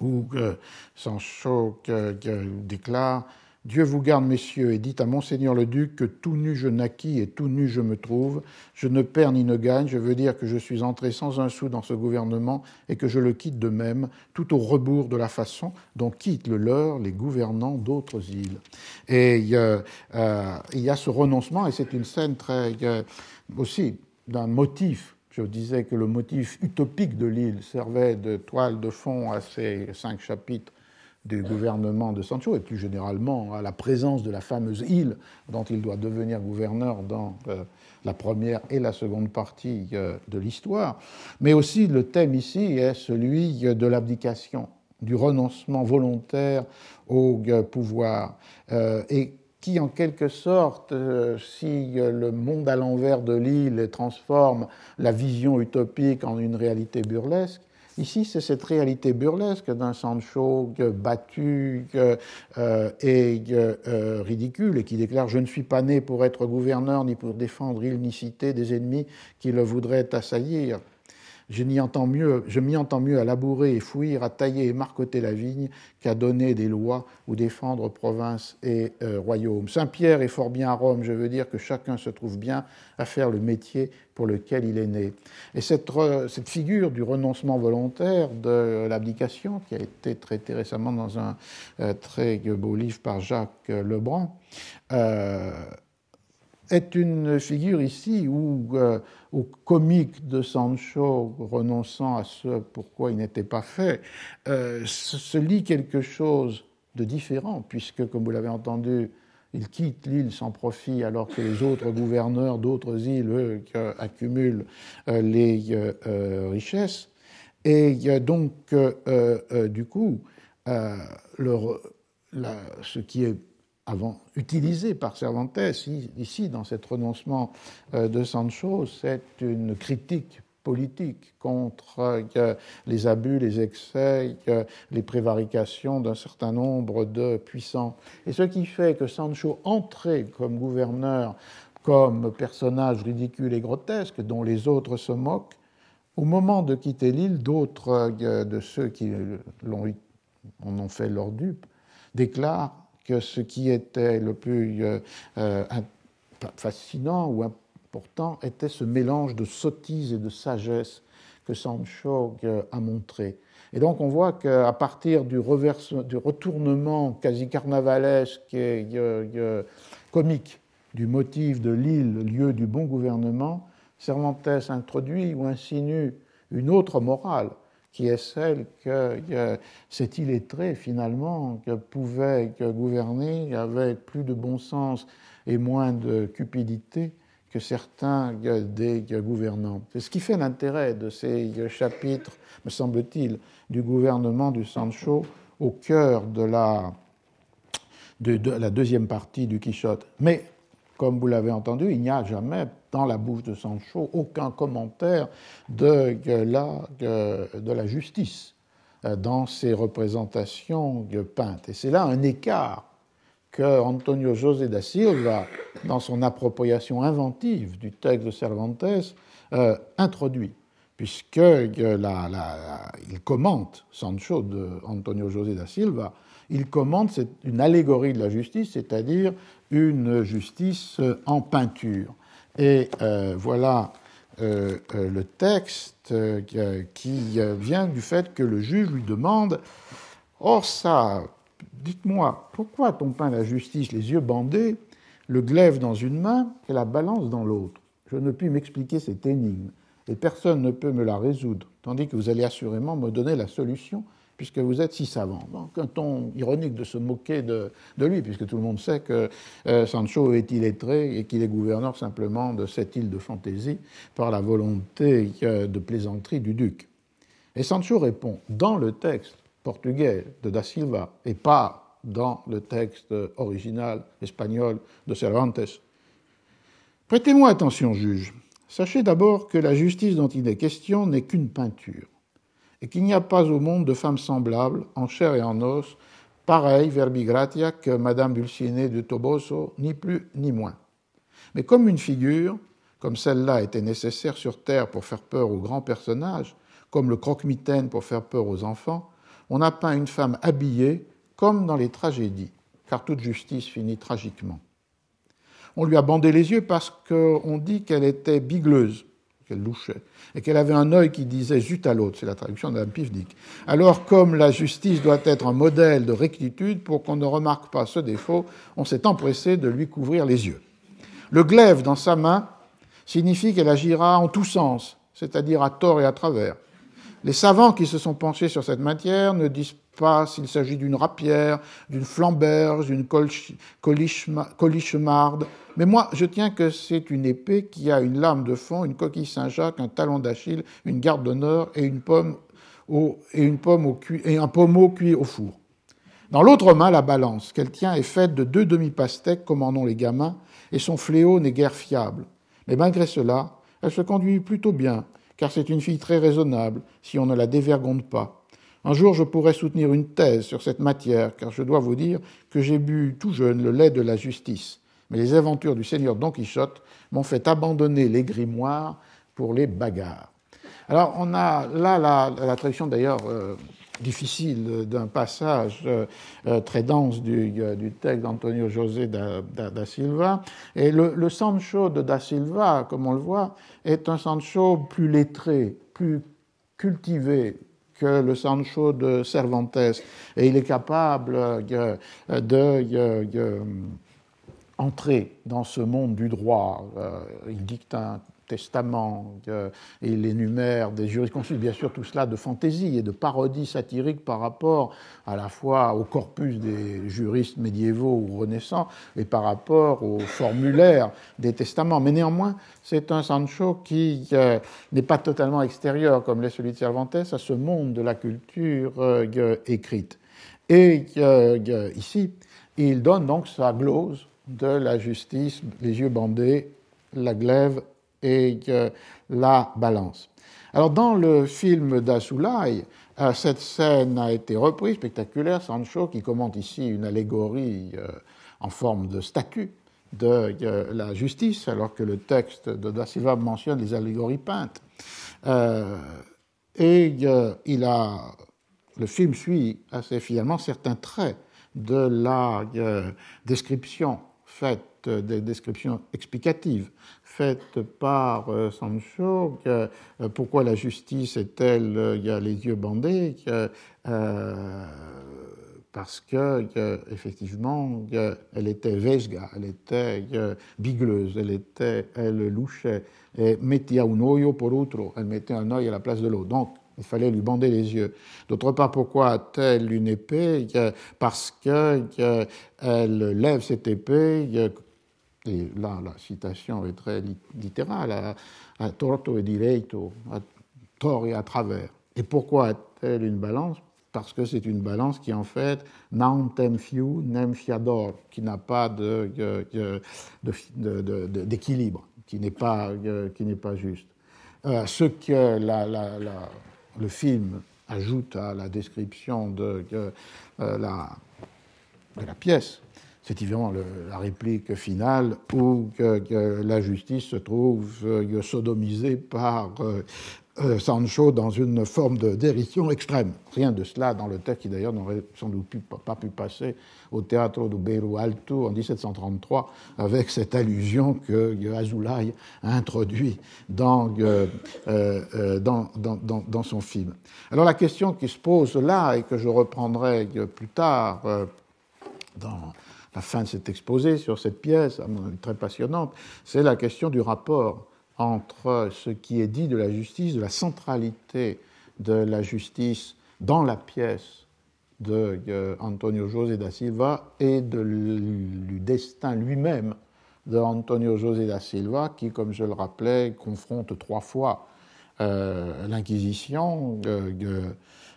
euh, où euh, Sancho déclare Dieu vous garde, messieurs, et dites à Monseigneur le Duc que tout nu je naquis et tout nu je me trouve. Je ne perds ni ne gagne. Je veux dire que je suis entré sans un sou dans ce gouvernement et que je le quitte de même, tout au rebours de la façon dont quittent le leur les gouvernants d'autres îles. Et euh, il y a ce renoncement, et c'est une scène très euh, aussi d'un motif je disais que le motif utopique de l'île servait de toile de fond à ces cinq chapitres du gouvernement de Sancho et plus généralement à la présence de la fameuse île dont il doit devenir gouverneur dans euh, la première et la seconde partie euh, de l'histoire. Mais aussi le thème ici est celui de l'abdication, du renoncement volontaire au euh, pouvoir et qui en quelque sorte, si le monde à l'envers de l'île transforme la vision utopique en une réalité burlesque, Ici, c'est cette réalité burlesque d'un Sancho battu euh, et euh, ridicule et qui déclare Je ne suis pas né pour être gouverneur ni pour défendre il ni cité des ennemis qui le voudraient assaillir. Je m'y entends mieux, à labourer et fouir, à tailler et marcoter la vigne qu'à donner des lois ou défendre province et euh, royaume. Saint-Pierre est fort bien à Rome, je veux dire que chacun se trouve bien à faire le métier pour lequel il est né. Et cette, cette figure du renoncement volontaire, de l'abdication, qui a été traitée récemment dans un euh, très beau livre par Jacques Lebrun, euh, est une figure ici où, euh, au comique de Sancho renonçant à ce pourquoi il n'était pas fait, euh, se lit quelque chose de différent, puisque, comme vous l'avez entendu, il quitte l'île sans profit alors que les autres gouverneurs d'autres îles, eux, accumulent euh, les richesses. Et donc, du coup, ce qui est avant utilisé par Cervantes ici dans cet renoncement de Sancho, c'est une critique politique contre les abus, les excès, les prévarications d'un certain nombre de puissants. Et ce qui fait que Sancho entrait comme gouverneur, comme personnage ridicule et grotesque dont les autres se moquent, au moment de quitter l'île, d'autres de ceux qui l'ont, en ont fait leur dupe déclarent que ce qui était le plus euh, euh, fascinant ou Pourtant, était ce mélange de sottise et de sagesse que Sancho a montré. Et donc on voit qu'à partir du, du, retournement quasi carnavalesque et comique du motif de l'île, lieu du bon gouvernement, Cervantes introduit ou insinue une autre morale, qui est celle que cet illettré, finalement, que pouvait gouverner avec plus de bon sens et moins de cupidité que certains des gouvernants. C'est ce qui fait l'intérêt de ces chapitres, me semble-t-il, du gouvernement du Sancho au cœur de la, de, la deuxième partie du Quichotte. Mais, comme vous l'avez entendu, il n'y a jamais dans la bouche de Sancho aucun commentaire de la, justice euh, dans ses représentations peintes. Et c'est là un écart que Antonio José da Silva, dans son appropriation inventive du texte de Cervantes, euh, introduit, puisque euh, commente Sancho de Antonio José da Silva, il commente une allégorie de la justice, c'est-à-dire une justice en peinture. Et euh, voilà le texte qui vient du fait que le juge lui demande Or, ça, Dites-moi, pourquoi a-t-on peint la justice les yeux bandés, le glaive dans une main et la balance dans l'autre? Je ne puis m'expliquer cette énigme, et personne ne peut me la résoudre, tandis que vous allez assurément me donner la solution, puisque vous êtes si savant. Donc, un ton ironique de se moquer de, lui, puisque tout le monde sait que euh, Sancho est illettré et qu'il est gouverneur simplement de cette île de fantaisie par la volonté euh, de plaisanterie du duc. Et Sancho répond, dans le texte, portugais de Da Silva et pas dans le texte original espagnol de Cervantes. Prêtez-moi attention, juge. Sachez d'abord que la justice dont il est question n'est qu'une peinture, et qu'il n'y a pas au monde de femmes semblables, en chair et en os, pareilles, verbigratia, que Madame Dulcinée de Toboso, ni plus ni moins. Mais comme une figure, comme celle-là était nécessaire sur Terre pour faire peur aux grands personnages, comme le croque-mitaine pour faire peur aux enfants, on a peint une femme habillée comme dans les tragédies, car toute justice finit tragiquement. On lui a bandé les yeux parce qu'on dit qu'elle était bigleuse, louchait, et qu'elle avait un œil qui disait zut à l'autre, c'est la traduction de Mme. Alors, comme la justice doit être un modèle de rectitude pour qu'on ne remarque pas ce défaut, on s'est empressé de lui couvrir les yeux. Le glaive dans sa main signifie qu'elle agira en tous sens, c'est-à-dire à tort et à travers. Les savants qui se sont penchés sur cette matière ne disent pas s'il s'agit d'une rapière, d'une flamberge, d'une colichemarde, mais moi je tiens que c'est une épée qui a une lame de fond, une coquille Saint-Jacques, un talon d'Achille, une garde d'honneur et un pommeau cuit au four. Dans l'autre main, la balance qu'elle tient est faite de deux demi-pastèques, comme en ont les gamins, et son fléau n'est guère fiable. Mais malgré cela, elle se conduit plutôt bien, car c'est une fille très raisonnable si on ne la dévergonde pas. Un jour, je pourrais soutenir une thèse sur cette matière, car je dois vous dire que j'ai bu tout jeune le lait de la justice. Mais les aventures du seigneur Don Quichotte m'ont fait abandonner les grimoires pour les bagarres. Alors, on a là la, traduction d'ailleurs euh, difficile d'un passage euh, euh, très dense du, texte d'Antonio José da, Silva. Et le, Sancho de da Silva, comme on le voit, est un Sancho plus lettré, plus cultivé le Sancho de Cervantes. Et il est capable de, de, de entrer dans ce monde du droit. Il dicte un testament, il énumère des jurisconsultes, bien sûr tout cela de fantaisie et de parodie satirique par rapport à la fois au corpus des juristes médiévaux ou renaissants et par rapport au formulaire des testaments. Mais néanmoins, c'est un Sancho qui euh, n'est pas totalement extérieur, comme l'est celui de Cervantes, à ce monde de la culture euh, écrite. Et euh, ici, il donne donc sa glose de la justice, les yeux bandés, la glaive et la balance. Alors dans le film d'Asoulay, cette scène a été reprise, spectaculaire, Sancho qui commente ici une allégorie en forme de statue de la justice, alors que le texte de Da Silva mentionne les allégories peintes. Euh, et euh, il a, le film suit assez finalement certains traits de la euh, description faite, des descriptions explicatives faites par Sancho. pourquoi la justice est-elle, il y a les yeux bandés parce que effectivement elle était vesga, elle était bigleuse, elle était, elle louchait, et mettait un oeil pour outro, elle mettait un œil à la place de l'autre. Donc il fallait lui bander les yeux. D'autre part, pourquoi a-t-elle une épée Parce que elle lève cette épée. Et là, la citation est très littérale, à, torto et direito, à tort et à travers. Et pourquoi a-t-elle une balance? Parce que c'est une balance qui en fait n'entem fiu nem fiador, qui n'a pas d'équilibre, qui n'est pas, pas juste. Euh, ce que le film ajoute à la description de, euh, la pièce, c'est évidemment la réplique finale où la justice se trouve euh, sodomisée par euh, Sancho dans une forme de dérision extrême. Rien de cela dans le texte qui d'ailleurs n'aurait sans doute pas pu passer au théâtre de Beiro Alto en 1733 avec cette allusion que Azoulay a introduit euh, euh, dans, dans, dans, dans, son film. Alors la question qui se pose là et que je reprendrai plus tard dans la fin de cet exposé sur cette pièce très passionnante, c'est la question du rapport entre ce qui est dit de la justice, de la centralité de la justice dans la pièce de euh, Antonio José da Silva et de, du destin lui-même de Antonio José da Silva, qui, comme je le rappelais, confronte trois fois euh, l'Inquisition, euh,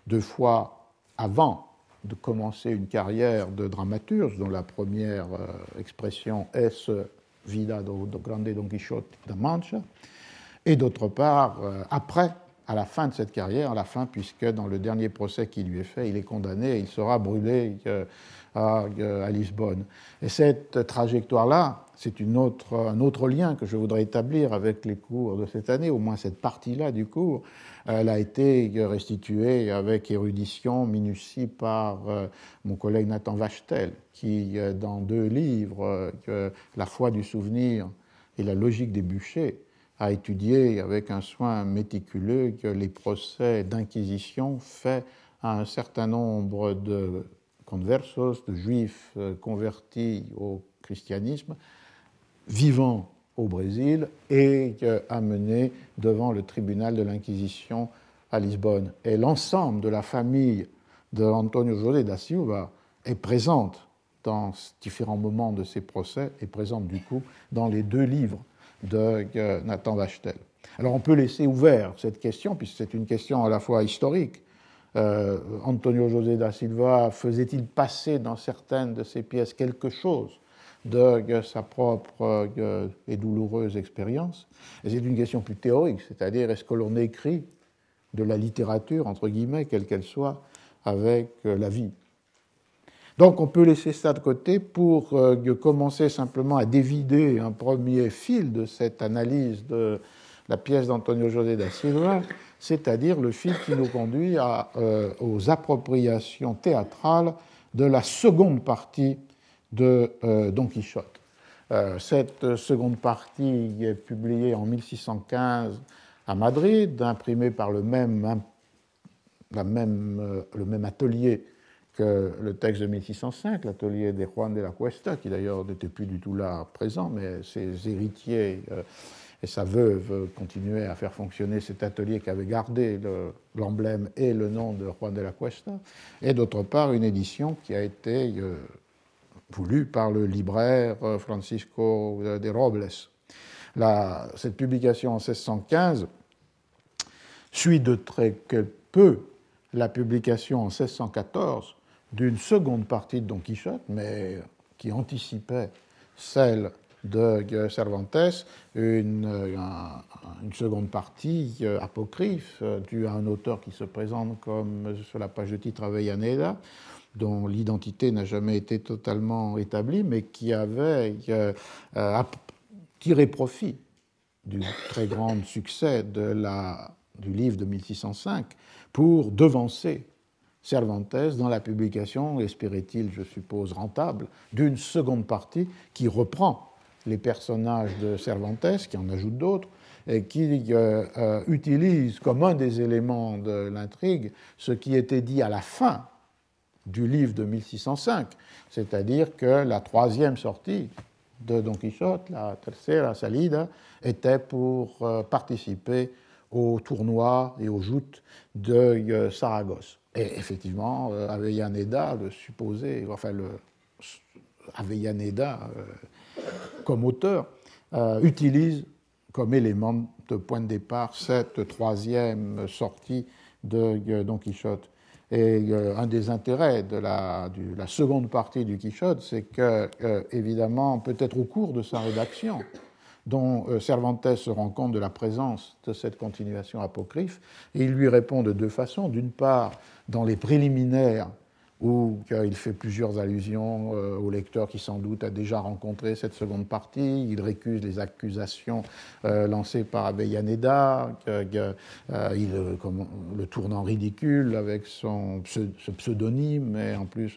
deux fois avant de commencer une carrière de dramaturge, dont la première expression est Vida do, Grande Don Quixote da Mancha, et d'autre part, euh, après, à la fin de cette carrière, à la fin, puisque dans le dernier procès qui lui est fait, il est condamné et il sera brûlé euh, à, Lisbonne. Et cette trajectoire-là, c'est un autre lien que je voudrais établir avec les cours de cette année, au moins cette partie-là du cours. Elle a été restituée avec érudition, minutie par euh, mon collègue Nathan Vachtel, qui, euh, dans deux livres, euh, La foi du souvenir et La logique des bûchers, a étudié avec un soin méticuleux les procès d'inquisition faits à un certain nombre de conversos, de juifs convertis au christianisme, vivant au Brésil et amené devant le tribunal de l'Inquisition à Lisbonne. Et l'ensemble de la famille de Antonio José da Silva est présente dans différents moments de ces procès, et présente du coup dans les deux livres de euh, Nathan Wachtel. Alors on peut laisser ouvert cette question, puisque c'est une question à la fois historique. Euh, Antonio José da Silva faisait-il passer dans certaines de ses pièces quelque chose de sa propre euh, et douloureuse expérience. C'est une question plus théorique, c'est-à-dire est-ce que l'on écrit de la littérature, entre guillemets, quelle qu'elle soit, avec euh, la vie? Donc on peut laisser ça de côté pour euh, commencer simplement à dévider un premier fil de cette analyse de la pièce d'Antonio José da Silva, c'est-à-dire le fil qui nous conduit aux appropriations théâtrales de la seconde partie de euh, Don Quichotte. Euh, cette seconde partie est publiée en 1615 à Madrid, imprimée par euh, le même atelier que le texte de 1605, l'atelier de Juan de la Cuesta, qui d'ailleurs n'était plus du tout là présent, mais ses héritiers et sa veuve continuaient à faire fonctionner cet atelier qui avait gardé l'emblème et le nom de Juan de la Cuesta, et d'autre part une édition qui a été euh, voulue par le libraire euh, Francisco de Robles. cette publication en 1615 suit de très peu la publication en 1614 d'une seconde partie de Don Quichotte, mais qui anticipait celle de Cervantes, une, une seconde partie euh, apocryphe euh, due à un auteur qui se présente comme sur la page de titre Avellaneda, dont l'identité n'a jamais été totalement établie, mais qui avait euh, tiré profit du très grand succès du livre de 1605 pour devancer Cervantes dans la publication, espérait-il, je suppose, rentable, d'une seconde partie qui reprend les personnages de Cervantes, qui en ajoute d'autres, et qui euh, euh, utilise comme un des éléments de l'intrigue ce qui était dit à la fin du livre de 1605, c'est-à-dire que la troisième sortie de Don Quichotte, la tercera salida, était pour euh, participer au tournoi et aux joutes de Saragosse. Et effectivement, Avellaneda, le supposé, enfin le Avellaneda, comme auteur, euh, utilise comme élément de point de départ cette troisième sortie de euh, Don Quichotte. Et euh, un des intérêts de la, seconde partie du Quichotte, c'est que, évidemment, peut-être au cours de sa rédaction, dont Cervantes se rend compte de la présence de cette continuation apocryphe, et il lui répond de deux façons. D'une part, dans les préliminaires où il fait plusieurs allusions euh, au lecteur qui sans doute a déjà rencontré cette seconde partie. Il récuse les accusations euh, lancées par Avellaneda, euh, il le tourne en ridicule avec son ce pseudonyme, mais en plus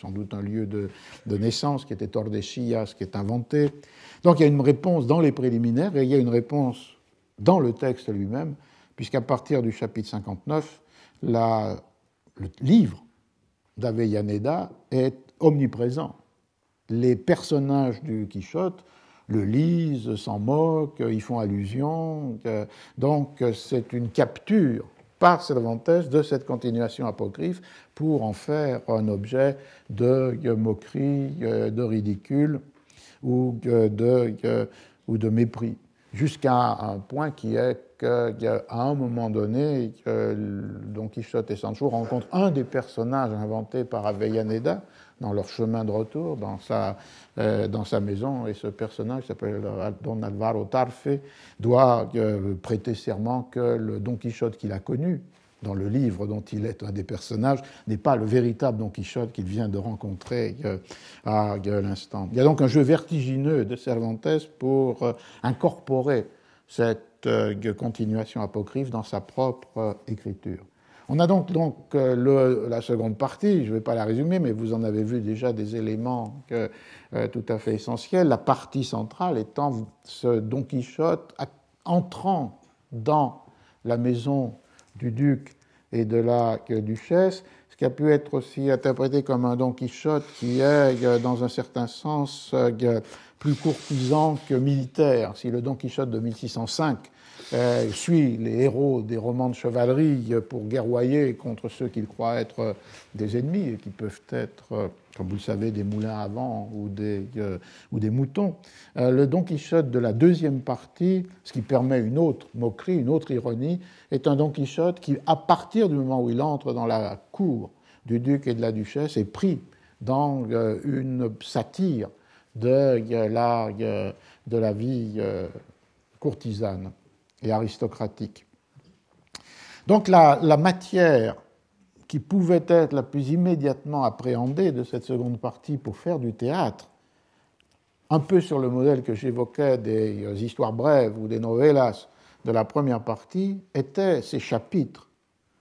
sans doute un lieu de, naissance qui était Tordesillas, qui est inventé. Donc il y a une réponse dans les préliminaires et il y a une réponse dans le texte lui-même, puisqu'à partir du chapitre 59, la, le livre d'Avellaneda est omniprésent. Les personnages du Quichotte le lisent, s'en moquent, y font allusion. Donc c'est une capture par Cervantes de cette continuation apocryphe pour en faire un objet de moquerie, de ridicule ou de, ou de mépris, jusqu'à un point qui est qu'à un moment donné, Don Quichotte et Sancho rencontrent un des personnages inventés par Avellaneda dans leur chemin de retour dans sa, euh, dans sa maison. Et ce personnage, s'appelle Don Alvaro Tarfe, doit euh, prêter serment que le Don Quichotte qu'il a connu dans le livre dont il est un des personnages, n'est pas le véritable Don Quichotte qu'il vient de rencontrer euh, à l'instant. Il y a donc un jeu vertigineux de Cervantes pour incorporer cette euh, continuation apocryphe dans sa propre euh, écriture. On a donc, donc euh, la seconde partie, je ne vais pas la résumer, mais vous en avez vu déjà des éléments tout à fait essentiels. La partie centrale étant ce Don Quichotte entrant dans la maison du duc et de la duchesse, ce qui a pu être aussi interprété comme un Don Quichotte qui est, dans un certain sens, plus courtisan que militaire. Si le Don Quichotte de 1605 euh, suit les héros des romans de chevalerie pour guerroyer contre ceux qu'il croit être des ennemis et qui peuvent être, euh, comme vous le savez, des moulins à vent ou des, euh, ou des moutons. le Don Quichotte de la deuxième partie, ce qui permet une autre moquerie, une autre ironie, est un Don Quichotte qui, à partir du moment où il entre dans la cour du duc et de la duchesse, est pris dans une satire de la, de la vie courtisane et aristocratique. Donc la, matière qui pouvait être la plus immédiatement appréhendée de cette seconde partie pour faire du théâtre, un peu sur le modèle que j'évoquais des euh, histoires brèves ou des novellas de la première partie, étaient ces chapitres,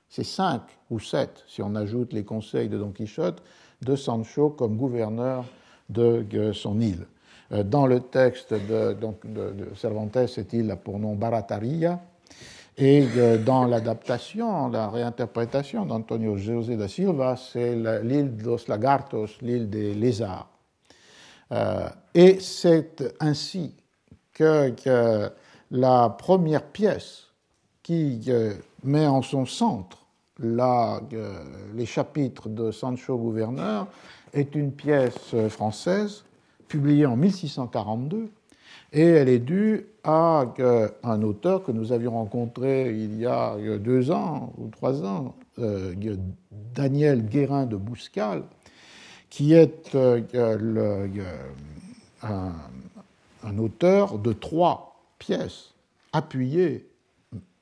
ces cinq ou sept, si on ajoute les conseils de Don Quichotte, de Sancho comme gouverneur de son île. Euh, dans le texte de, Cervantes, cette île a pour nom Barataria. Et euh, dans l'adaptation, la réinterprétation d'Antonio José da Silva, c'est l'île dos Lagartos, l'île des lézards. Euh, et c'est ainsi que, la première pièce qui met en son centre les chapitres de Sancho Gouverneur est une pièce française publiée en 1642 et elle est due à un auteur que nous avions rencontré il y a deux ans ou trois ans, euh, Daniel Guérin de Bouscal, qui est euh, un, auteur de trois pièces appuyées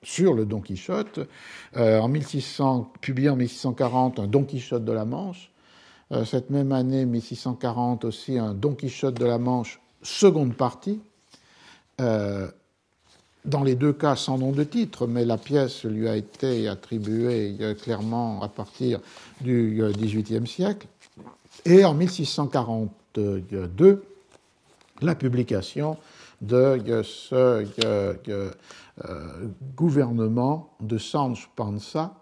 sur le Don Quichotte, euh, en 1600, publié en 1640 un Don Quichotte de la Manche, cette même année 1640 aussi un Don Quichotte de la Manche seconde partie, euh, dans les deux cas sans nom de titre, mais la pièce lui a été attribuée euh, clairement à partir du XVIIIe euh, siècle. Et en 1642, la publication de ce gouvernement de Sancho Panza,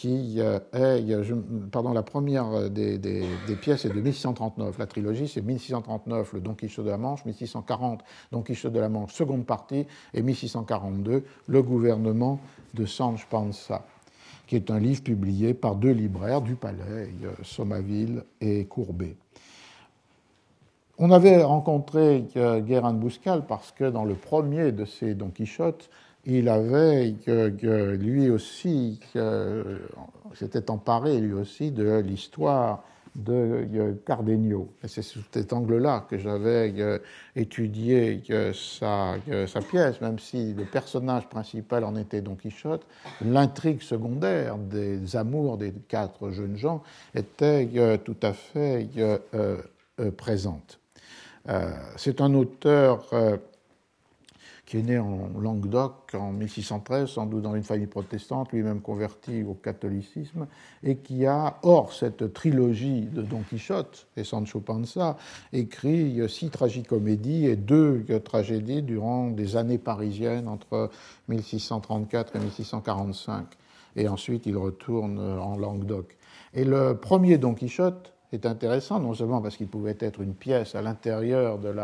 qui euh, est, pardon, la première euh, des, pièces est de 1639. La trilogie, c'est 1639, le Don Quichotte de la Manche, 1640, Don Quichotte de la Manche, seconde partie, et 1642, le gouvernement de Sancho Panza, qui est un livre publié par deux libraires du Palais, euh, Sommaville et Courbet. On avait rencontré Guérin de Bouscal parce que dans le premier de ces Don Quichotte, il avait lui aussi s'était emparé lui aussi de l'histoire de Cardenio. Et c'est sous cet angle-là que j'avais étudié sa, pièce, même si le personnage principal en était Don Quichotte, l'intrigue secondaire des amours des quatre jeunes gens était tout à fait euh, euh, présente. Euh, c'est un auteur qui est né en Languedoc en 1613, sans doute dans une famille protestante, lui-même converti au catholicisme, et qui a, hors cette trilogie de Don Quichotte et Sancho Panza, écrit six tragicomédies et deux tragédies durant des années parisiennes entre 1634 et 1645. Et ensuite, il retourne en Languedoc. Et le premier Don Quichotte est intéressant, non seulement parce qu'il pouvait être une pièce à l'intérieur de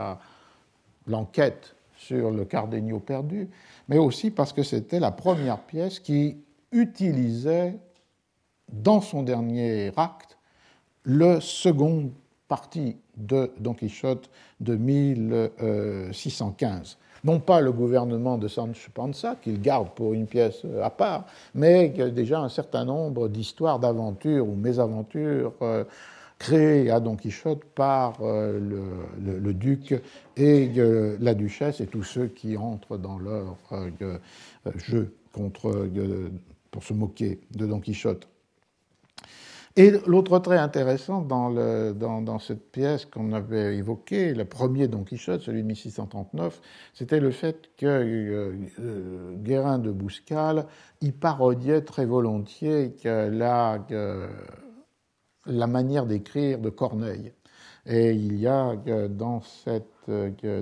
l'enquête sur le Cardenio perdu, mais aussi parce que c'était la première pièce qui utilisait dans son dernier acte le second partie de Don Quichotte de 1615. Non pas le gouvernement de Sancho Panza, qu'il garde pour une pièce à part, mais déjà un certain nombre d'histoires, d'aventures ou mésaventures euh, créé à Don Quichotte par euh, le, duc et euh, la duchesse et tous ceux qui entrent dans leur euh, jeu contre, pour se moquer de Don Quichotte. Et l'autre trait intéressant dans, cette pièce qu'on avait évoquée, le premier Don Quichotte, celui de 1639, c'était le fait que Guérin de Bouscal y parodiait très volontiers que la la manière d'écrire de Corneille. Et il y a dans cette,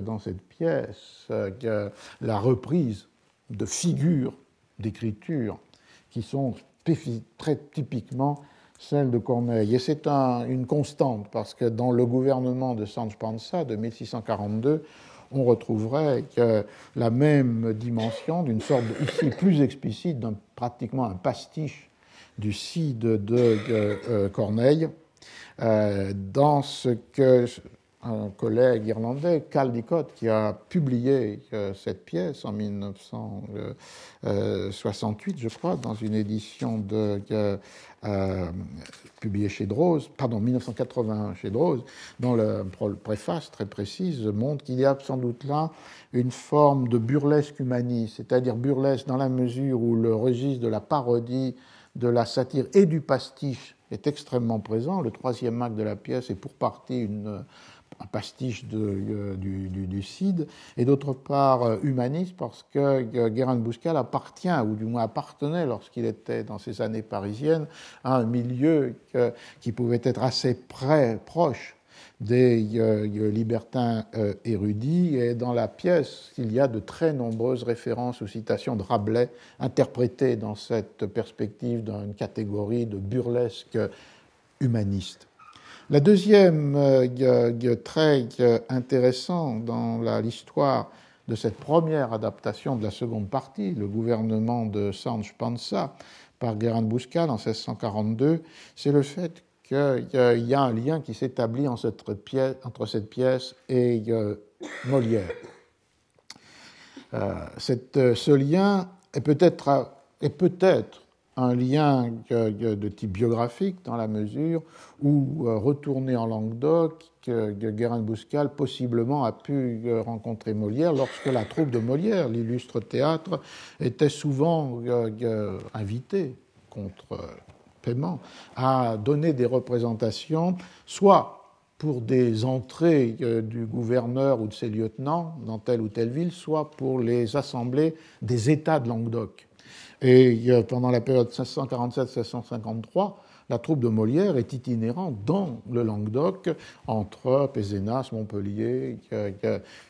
dans cette pièce la reprise de figures d'écriture qui sont très typiquement celles de Corneille. Et c'est une constante, parce que dans le gouvernement de Sancho Panza de 1642, on retrouverait la même dimension d'une sorte, ici plus explicite, d'un pratiquement un pastiche du Cid de euh, Corneille, euh, dans ce que un collègue irlandais, Caldicott, qui a publié euh, cette pièce en 1968, je crois, dans une édition publiée chez Drose, pardon, 1981 chez Drose, dont le préface très précise montre qu'il y a sans doute là une forme de burlesque humaniste, c'est-à-dire burlesque dans la mesure où le registre de la parodie de la satire et du pastiche est extrêmement présent. Le troisième acte de la pièce est pour partie un pastiche euh, du, du, Cid, et d'autre part euh, humaniste parce que euh, Guérin de Bouscal appartient, ou du moins appartenait lorsqu'il était dans ses années parisiennes, à un milieu qui pouvait être assez près, proche des euh, libertins euh, érudits. Et dans la pièce, il y a de très nombreuses références ou citations de Rabelais interprétées dans cette perspective d'une catégorie de burlesque humaniste. La deuxième euh, trait intéressant dans l'histoire de cette première adaptation de la seconde partie, le gouvernement de Sanche Panza, par Guérin de Bouscal en 1642, c'est le fait qu'il y a un lien qui s'établit entre cette pièce et euh, Molière. Euh, ce lien est peut-être un lien de type biographique dans la mesure où, euh, retourné en Languedoc, Guérin Bouscal possiblement a pu euh, rencontrer Molière lorsque la troupe de Molière, l'illustre théâtre, était souvent euh, invitée contre paiement à donner des représentations, soit pour des entrées du gouverneur ou de ses lieutenants dans telle ou telle ville, soit pour les assemblées des États de Languedoc. Et pendant la période 1647-1653, la troupe de Molière est itinérante dans le Languedoc, entre Pézenas, Montpellier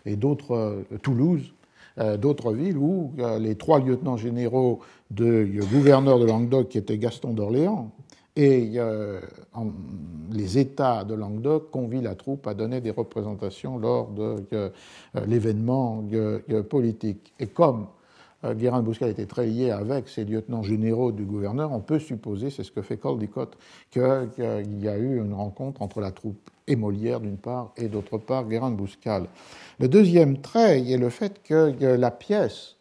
et d'autres, euh, Toulouse, euh, d'autres villes où euh, les trois lieutenants généraux de gouverneur de Languedoc, qui étaient Gaston d'Orléans, et les États de Languedoc convient la troupe à donner des représentations lors de l'événement politique. Et comme euh, Guérin de Bouscal était très lié avec ses lieutenants généraux du gouverneur, on peut supposer, c'est ce que fait Caldicott, qu'il y a eu une rencontre entre la troupe et Molière d'une part et d'autre part Guérin de Bouscal. Le deuxième trait est le fait que la pièce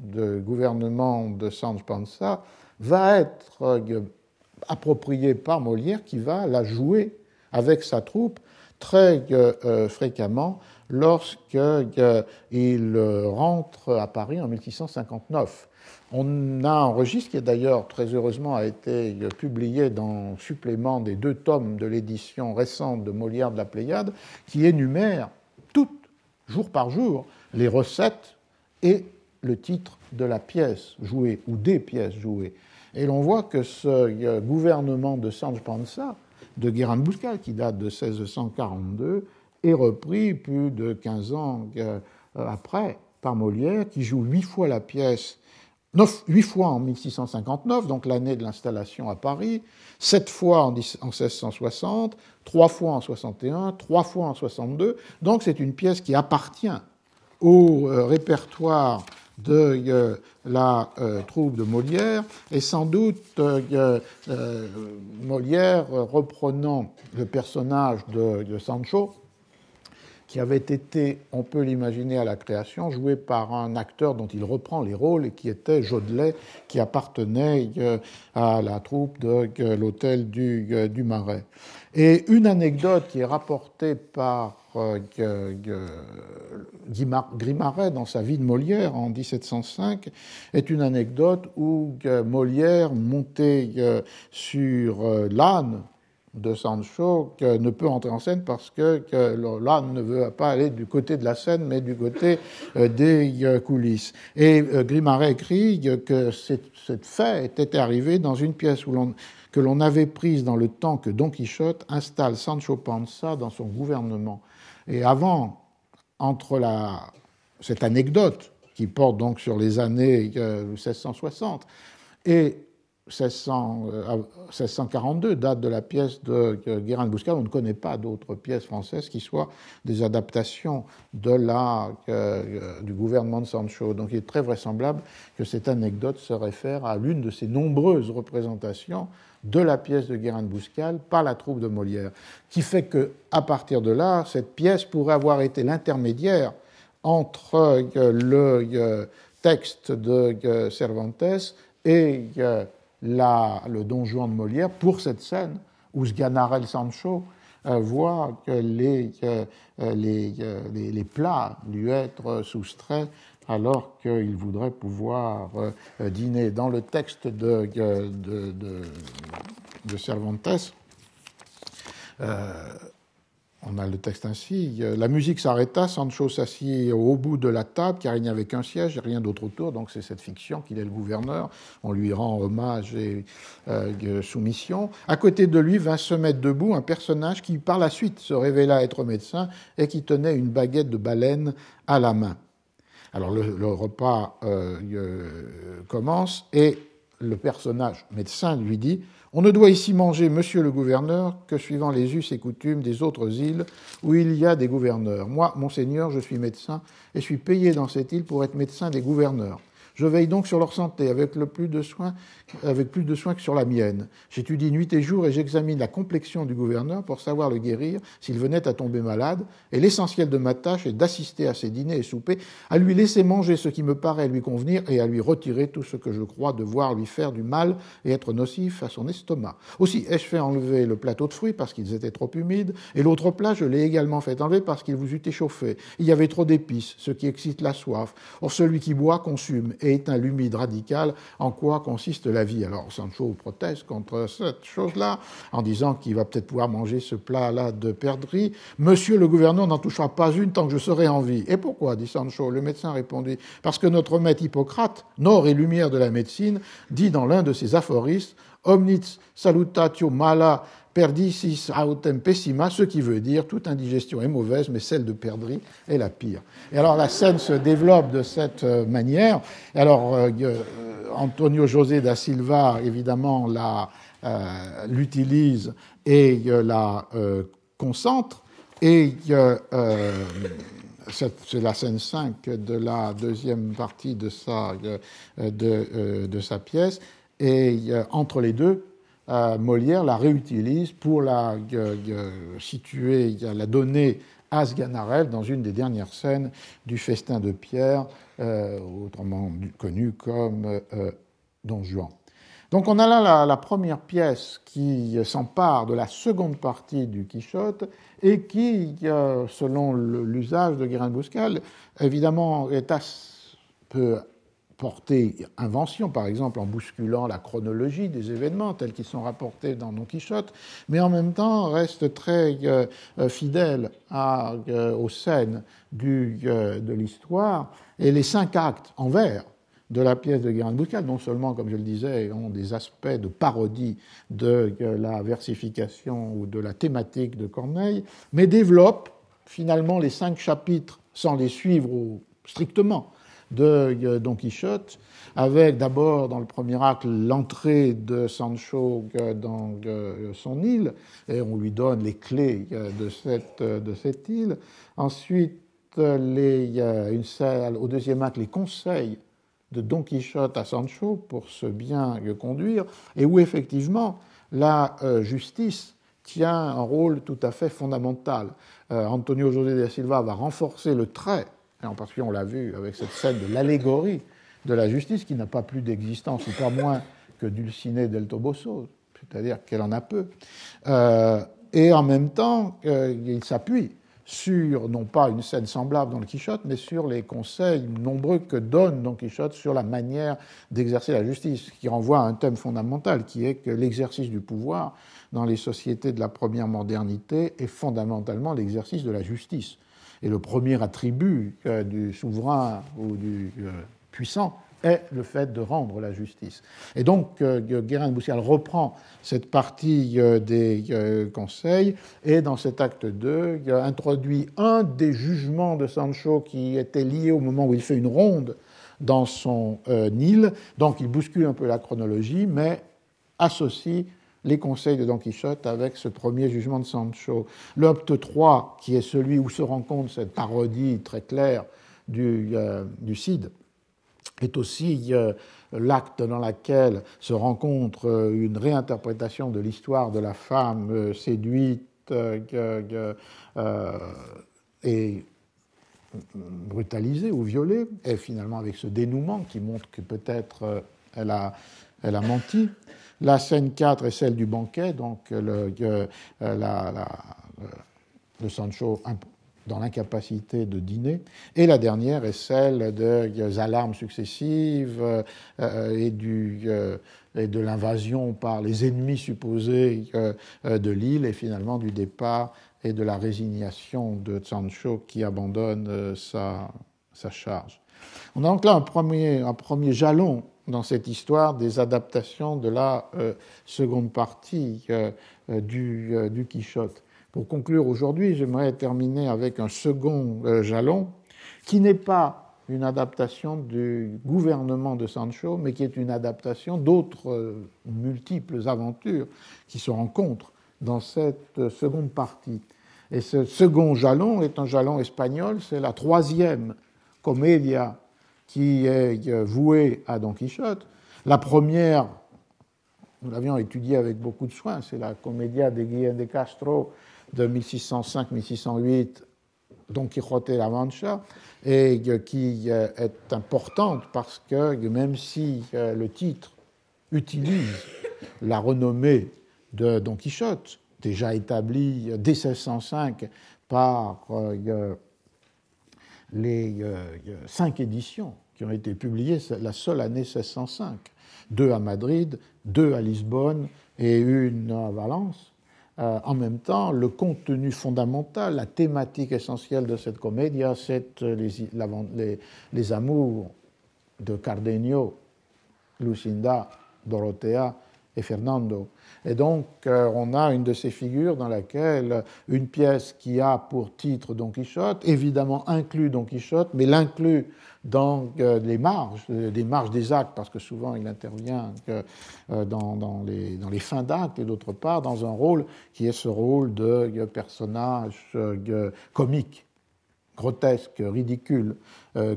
de gouvernement de Sanz Panza va être euh, appropriée par Molière qui va la jouer avec sa troupe très euh, fréquemment lorsqu'il euh, rentre à Paris en 1659. On a un registre qui, d'ailleurs, très heureusement, a été publié dans le supplément des deux tomes de l'édition récente de Molière de la Pléiade, qui énumère toutes, jour par jour, les recettes et le titre de la pièce jouée ou des pièces jouées. Et l'on voit que ce euh, gouvernement de Sanj Panza, de Guérin Bouscal, qui date de 1642, est repris plus de 15 ans euh, après par Molière, qui joue huit fois la pièce, huit fois en 1659, donc l'année de l'installation à Paris, sept fois en 1660, trois fois en 61, trois fois en 62. Donc c'est une pièce qui appartient au euh, répertoire de euh, la troupe de Molière, et sans doute Molière reprenant le personnage de Sancho, qui avait été, on peut l'imaginer à la création, joué par un acteur dont il reprend les rôles et qui était Jodelet, qui appartenait euh, à la troupe de euh, l'hôtel du, euh, du Marais. Et une anecdote qui est rapportée par Grimaret dans sa vie de Molière en 1705 est une anecdote où Molière montait sur l'âne de Sancho ne peut entrer en scène parce que, là ne veut pas aller du côté de la scène, mais du côté euh, des euh, coulisses. Et euh, Grimaret écrit que cette fait était arrivée dans une pièce où que l'on avait prise dans le temps que Don Quichotte installe Sancho Panza dans son gouvernement. Et avant, entre la, cette anecdote qui porte donc sur les années 1660 et 1642, euh, date de la pièce de Guérin de Bouscal. On ne connaît pas d'autres pièces françaises qui soient des adaptations de la, euh, du gouvernement de Sancho. Donc il est très vraisemblable que cette anecdote se réfère à l'une de ces nombreuses représentations de la pièce de Guérin de Bouscal par la troupe de Molière, qui fait que, à partir de là, cette pièce pourrait avoir été l'intermédiaire entre euh, le texte de Cervantes et le Don Juan de Molière pour cette scène où Sganarelle Sancho euh, voit que les, euh, euh, plats lui être soustraits alors qu'il voudrait pouvoir dîner. Dans le texte de Cervantes, on a le texte ainsi. La musique s'arrêta, Sancho s'assit au bout de la table, car il n'y avait qu'un siège et rien d'autre autour. Donc c'est cette fiction qu'il est le gouverneur. On lui rend hommage et euh, soumission. À côté de lui vint se mettre debout un personnage qui, par la suite, se révéla être médecin et qui tenait une baguette de baleine à la main. Alors le, repas euh, commence et le personnage médecin lui dit On ne doit ici manger, monsieur le gouverneur, que suivant les us et coutumes des autres îles où il y a des gouverneurs. Moi, monseigneur, je suis médecin et suis payé dans cette île pour être médecin des gouverneurs. Je veille donc sur leur santé avec, le plus de soin, avec plus de soin que sur la mienne. J'étudie nuit et jour et j'examine la complexion du gouverneur pour savoir le guérir s'il venait à tomber malade. Et l'essentiel de ma tâche est d'assister à ses dîners et soupers, à lui laisser manger ce qui me paraît lui convenir et à lui retirer tout ce que je crois devoir lui faire du mal et être nocif à son estomac. Aussi ai-je fait enlever le plateau de fruits parce qu'ils étaient trop humides, et l'autre plat, je l'ai également fait enlever parce qu'il vous eût échauffé. Il y avait trop d'épices, ce qui excite la soif. Or, celui qui boit consume et éteint l'humide radical. En quoi consiste la vie? Alors Sancho proteste contre cette chose-là en disant qu'il va peut-être pouvoir manger ce plat-là de perdrix. Monsieur le gouverneur n'en touchera pas une tant que je serai en vie. Et pourquoi? dit Sancho. Le médecin répondit Parce que notre maître Hippocrate, nord et lumière de la médecine, dit dans l'un de ses aphorismes Omnit salutatio mala perdicis autem pessima, ce qui veut dire toute indigestion est mauvaise, mais celle de perdrix est la pire. Et alors la scène se développe de cette euh, manière. Et alors euh, euh, Antonio José da Silva, évidemment, l'utilise et la concentre. Et c'est la scène 5 de la deuxième partie de sa, de, de sa pièce. Et entre les deux, Molière la réutilise pour la situer, la donner à Sganarelle dans une des dernières scènes du festin de Pierre, euh, autrement connu comme euh, Don Juan. Donc on a là la, première pièce qui s'empare de la seconde partie du Quichotte et qui, euh, selon l'usage de Guérin Bouscal, évidemment est assez peu porter invention, par exemple en bousculant la chronologie des événements tels qu'ils sont rapportés dans Don Quichotte, mais en même temps reste très euh, euh, fidèle euh, aux scènes de l'histoire. Et les cinq actes en vers de la pièce de Guérin de non seulement, comme je le disais, ont des aspects de parodie de la versification ou de la thématique de Corneille, mais développent finalement les cinq chapitres sans les suivre strictement de euh, Don Quichotte, avec d'abord dans le premier acte l'entrée de Sancho euh, dans euh, son île, et on lui donne les clés de cette, de cette île. Ensuite, les, une salle, au deuxième acte, les conseils de Don Quichotte à Sancho pour se bien conduire, et où effectivement la justice tient un rôle tout à fait fondamental. Antonio José de Silva va renforcer le trait et en particulier on l'a vu avec cette scène de l'allégorie de la justice qui n'a pas plus d'existence, ou pas moins que Dulcinée del Toboso, c'est-à-dire qu'elle en a peu. Euh, et en même temps, euh, il s'appuie sur, non pas une scène semblable dans le Quichotte, mais sur les conseils nombreux que donne Don Quichotte sur la manière d'exercer la justice, qui renvoie à un thème fondamental, qui est que l'exercice du pouvoir dans les sociétés de la première modernité est fondamentalement l'exercice de la justice. Et le premier attribut euh, du souverain ou du euh, puissant est le fait de rendre la justice. Et donc, euh, Guérin de Boussial reprend cette partie des conseils et, dans cet acte 2, introduit un des jugements de Sancho qui était lié au moment où il fait une ronde dans son île. Donc, il bouscule un peu la chronologie, mais associe les conseils de Don Quichotte avec ce premier jugement de Sancho. L'opte 3, qui est celui où se rencontre cette parodie très claire du, euh, du Cid, est aussi euh, l'acte dans lequel se rencontre euh, une réinterprétation de l'histoire de la femme séduite et brutalisée ou violée, et finalement avec ce dénouement qui montre que peut-être elle a, elle a menti. La scène 4 est celle du banquet, donc le, euh, la, le Sancho dans l'incapacité de dîner. Et la dernière est celle des alarmes successives euh, euh, et de l'invasion par les ennemis supposés de l'île et finalement du départ et de la résignation de Sancho qui abandonne sa, sa charge. On a donc là un premier, un premier jalon dans cette histoire des adaptations de la euh, seconde partie euh, euh, du, du, Quichotte. Pour conclure aujourd'hui, j'aimerais terminer avec un second jalon qui n'est pas une adaptation du gouvernement de Sancho, mais qui est une adaptation d'autres multiples aventures qui se rencontrent dans cette seconde partie. Et ce second jalon est un jalon espagnol, c'est la troisième comédia qui est euh, vouée à Don Quichotte. La première, nous l'avions étudiée avec beaucoup de soin, c'est la comédia de Guillaume de Castro de 1605-1608, Don Quixote la Mancha, et qui euh, est importante parce que même si euh, le titre utilise la renommée de Don Quichotte, déjà établie dès 1605 par euh, les cinq éditions qui ont été publiées la seule année 1605, deux à Madrid, deux à Lisbonne et une à Valence, euh, en même temps, le contenu fondamental, la thématique essentielle de cette comédie, c'est les, les, amours de Cardenio, Lucinda, Dorothea et Fernando. Et donc, euh, on a une de ces figures dans laquelle une pièce qui a pour titre Don Quichotte, évidemment inclut Don Quichotte, mais l'inclut dans euh, les marges, euh, des marges des actes, parce que souvent il intervient dans, les, dans les fins d'actes, et d'autre part dans un rôle qui est ce rôle de personnage comique, grotesque, ridicule,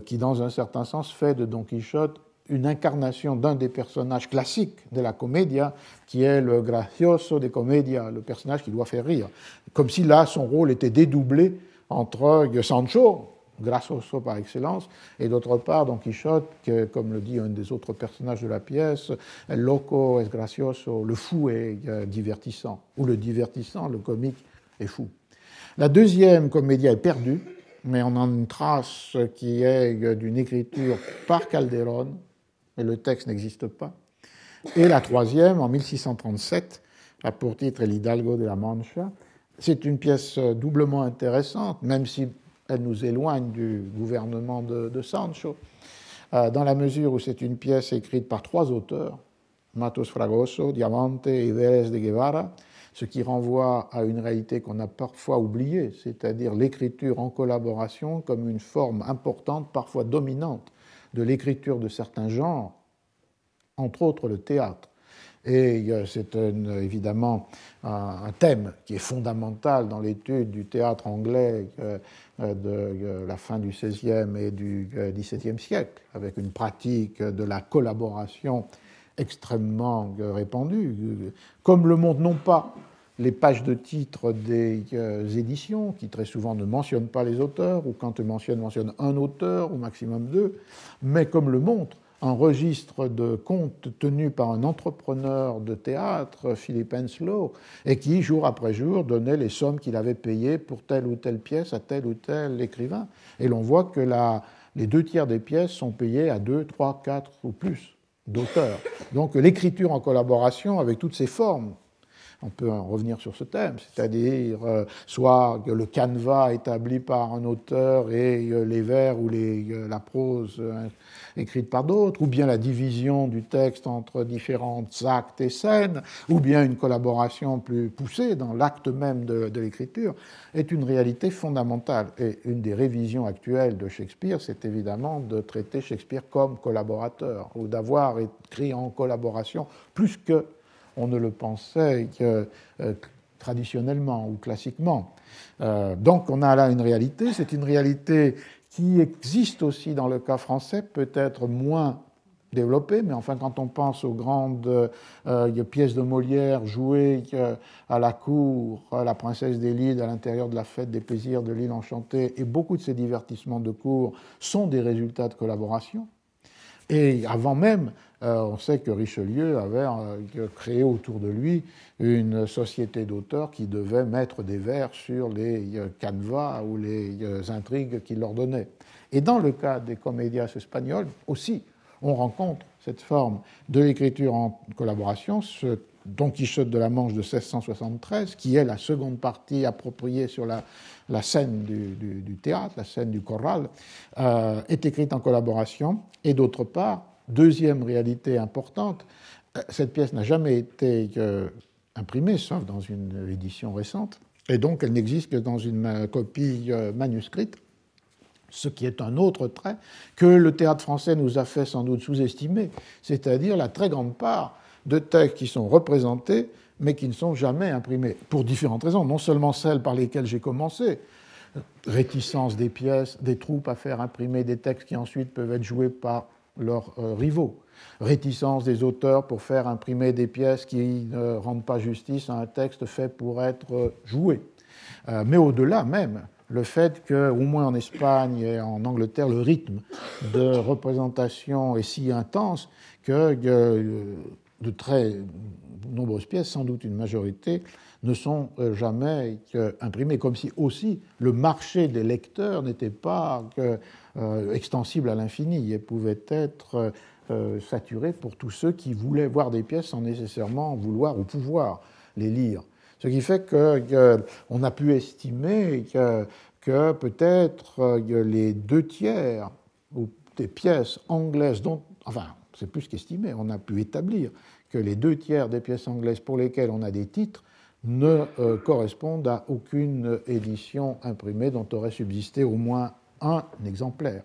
qui dans un certain sens fait de Don Quichotte une incarnation d'un des personnages classiques de la comédia, qui est le gracioso de comédia, le personnage qui doit faire rire. Comme si là, son rôle était dédoublé entre Sancho, Grassoso par excellence, et d'autre part Don Quichotte, comme le dit un des autres personnages de la pièce, loco es gracioso, le fou est euh, divertissant, ou le divertissant, le comique est fou. La deuxième comédie est perdue, mais on a une trace qui est euh, d'une écriture par Calderón, et le texte n'existe pas. Et la troisième, en 1637, a pour titre El Hidalgo de la Mancha. C'est une pièce euh, doublement intéressante, même si elle nous éloigne du gouvernement de, Sancho, euh, dans la mesure où c'est une pièce écrite par trois auteurs, Matos Fragoso, Diamante et Vélez de Guevara, ce qui renvoie à une réalité qu'on a parfois oubliée, c'est-à-dire l'écriture en collaboration comme une forme importante, parfois dominante, de l'écriture de certains genres, entre autres le théâtre. Et euh, c'est évidemment un thème qui est fondamental dans l'étude du théâtre anglais euh, de euh, la fin du XVIe et du XVIIe siècle, avec une pratique de la collaboration extrêmement répandue, comme le montrent non pas les pages de titres des éditions, qui très souvent ne mentionnent pas les auteurs, ou quand ils mentionnent, mentionnent un auteur, ou maximum deux, mais comme le montre un registre de comptes tenu par un entrepreneur de théâtre, Philippe Henslow, et qui, jour après jour, donnait les sommes qu'il avait payées pour telle ou telle pièce à tel ou tel écrivain. Et l'on voit que les deux tiers des pièces sont payées à deux, trois, quatre ou plus d'auteurs. Donc l'écriture en collaboration avec toutes ses formes, on peut en revenir sur ce thème, c'est-à-dire euh, soit le canevas établi par un auteur et euh, les vers ou euh, la prose écrite par d'autres, ou bien la division du texte entre différents actes et scènes, ou bien une collaboration plus poussée dans l'acte même de l'écriture, est une réalité fondamentale. Et une des révisions actuelles de Shakespeare, c'est évidemment de traiter Shakespeare comme collaborateur, ou d'avoir écrit en collaboration plus que on ne le pensait que, euh, traditionnellement ou classiquement. Euh, donc on a là une réalité, c'est une réalité qui existe aussi dans le cas français, peut-être moins développée, mais enfin quand on pense aux grandes euh, pièces de Molière jouées à la cour, à la princesse des Lides, à l'intérieur de la fête des plaisirs de l'île enchantée, et beaucoup de ces divertissements de cour sont des résultats de collaboration. Et avant même, euh, on sait que Richelieu avait euh, créé autour de lui une société d'auteurs qui devait mettre des vers sur les euh, canevas ou les intrigues qu'il leur donnait. Et dans le cas des comédias espagnols aussi, on rencontre cette forme de l'écriture en collaboration, ce Don Quichotte de la Manche de 1673, qui est la seconde partie appropriée sur la, scène du, théâtre, la scène du choral, euh, est écrite en collaboration. Et d'autre part, deuxième réalité importante, euh, cette pièce n'a jamais été euh, imprimée, sauf dans une édition récente, et donc elle n'existe que dans une copie manuscrite ce qui est un autre trait que le théâtre français nous a fait sans doute sous-estimer, c'est-à-dire la très grande part de textes qui sont représentés mais qui ne sont jamais imprimés, pour différentes raisons, non seulement celles par lesquelles j'ai commencé, réticence des pièces, des troupes à faire imprimer des textes qui ensuite peuvent être joués par leurs euh, rivaux, réticence des auteurs pour faire imprimer des pièces qui ne rendent pas justice à un texte fait pour être euh, joué. Euh, mais au-delà même, le fait qu'au moins en Espagne et en Angleterre, le rythme de représentation est si intense que de très nombreuses pièces, sans doute une majorité, ne sont euh, jamais imprimées, comme si aussi le marché des lecteurs n'était pas euh, extensible à l'infini et pouvait être euh, saturé pour tous ceux qui voulaient voir des pièces sans nécessairement vouloir ou pouvoir les lire. Ce qui fait qu'on a pu estimer que, que peut-être les deux tiers des pièces anglaises dont, enfin, c'est plus qu'estimé, on a pu établir que les deux tiers des pièces anglaises pour lesquelles on a des titres ne euh, correspondent à aucune édition imprimée dont aurait subsisté au moins un exemplaire.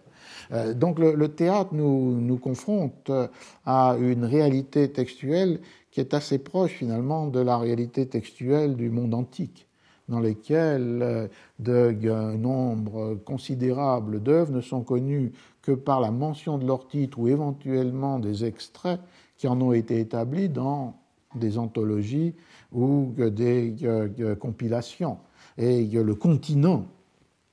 Euh, donc le, théâtre nous, nous, confronte à une réalité textuelle qui est assez proche finalement de la réalité textuelle du monde antique, dans lesquels euh, un nombre considérable d'œuvres ne sont connues que par la mention de leur titre ou éventuellement des extraits qui en ont été établis dans des anthologies ou des compilations. Et le continent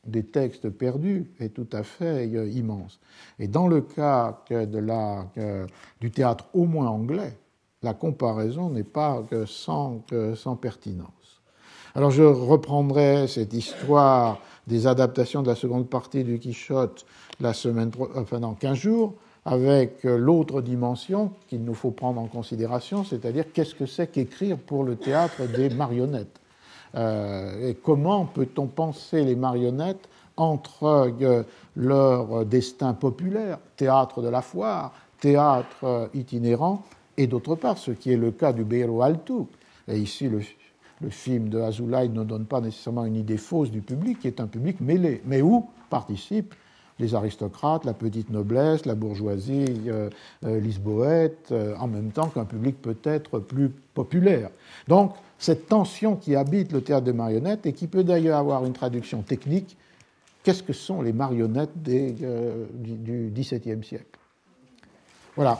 des textes perdus est tout à fait immense. Et dans le cas de la, du théâtre au moins anglais, la comparaison n'est pas sans, sans pertinence. Alors je reprendrai cette histoire des adaptations de la seconde partie du Quichotte la semaine, enfin dans 15 jours, avec euh, l'autre dimension qu'il nous faut prendre en considération, c'est-à-dire qu'est-ce que c'est qu'écrire pour le théâtre des marionnettes? Euh, Et comment peut-on penser les marionnettes entre euh, leur destin populaire, théâtre de la foire, théâtre itinérant, et d'autre part, ce qui est le cas du Beiro Alto. Et ici, le, film de Azoulay ne donne pas nécessairement une idée fausse du public, qui est un public mêlé, mais où participent les aristocrates, la petite noblesse, la bourgeoisie euh, euh, lisboète, euh, en même temps qu'un public peut-être plus populaire. Donc, cette tension qui habite le théâtre des marionnettes et qui peut d'ailleurs avoir une traduction technique, qu'est-ce que sont les marionnettes du, du XVIIe siècle? Voilà.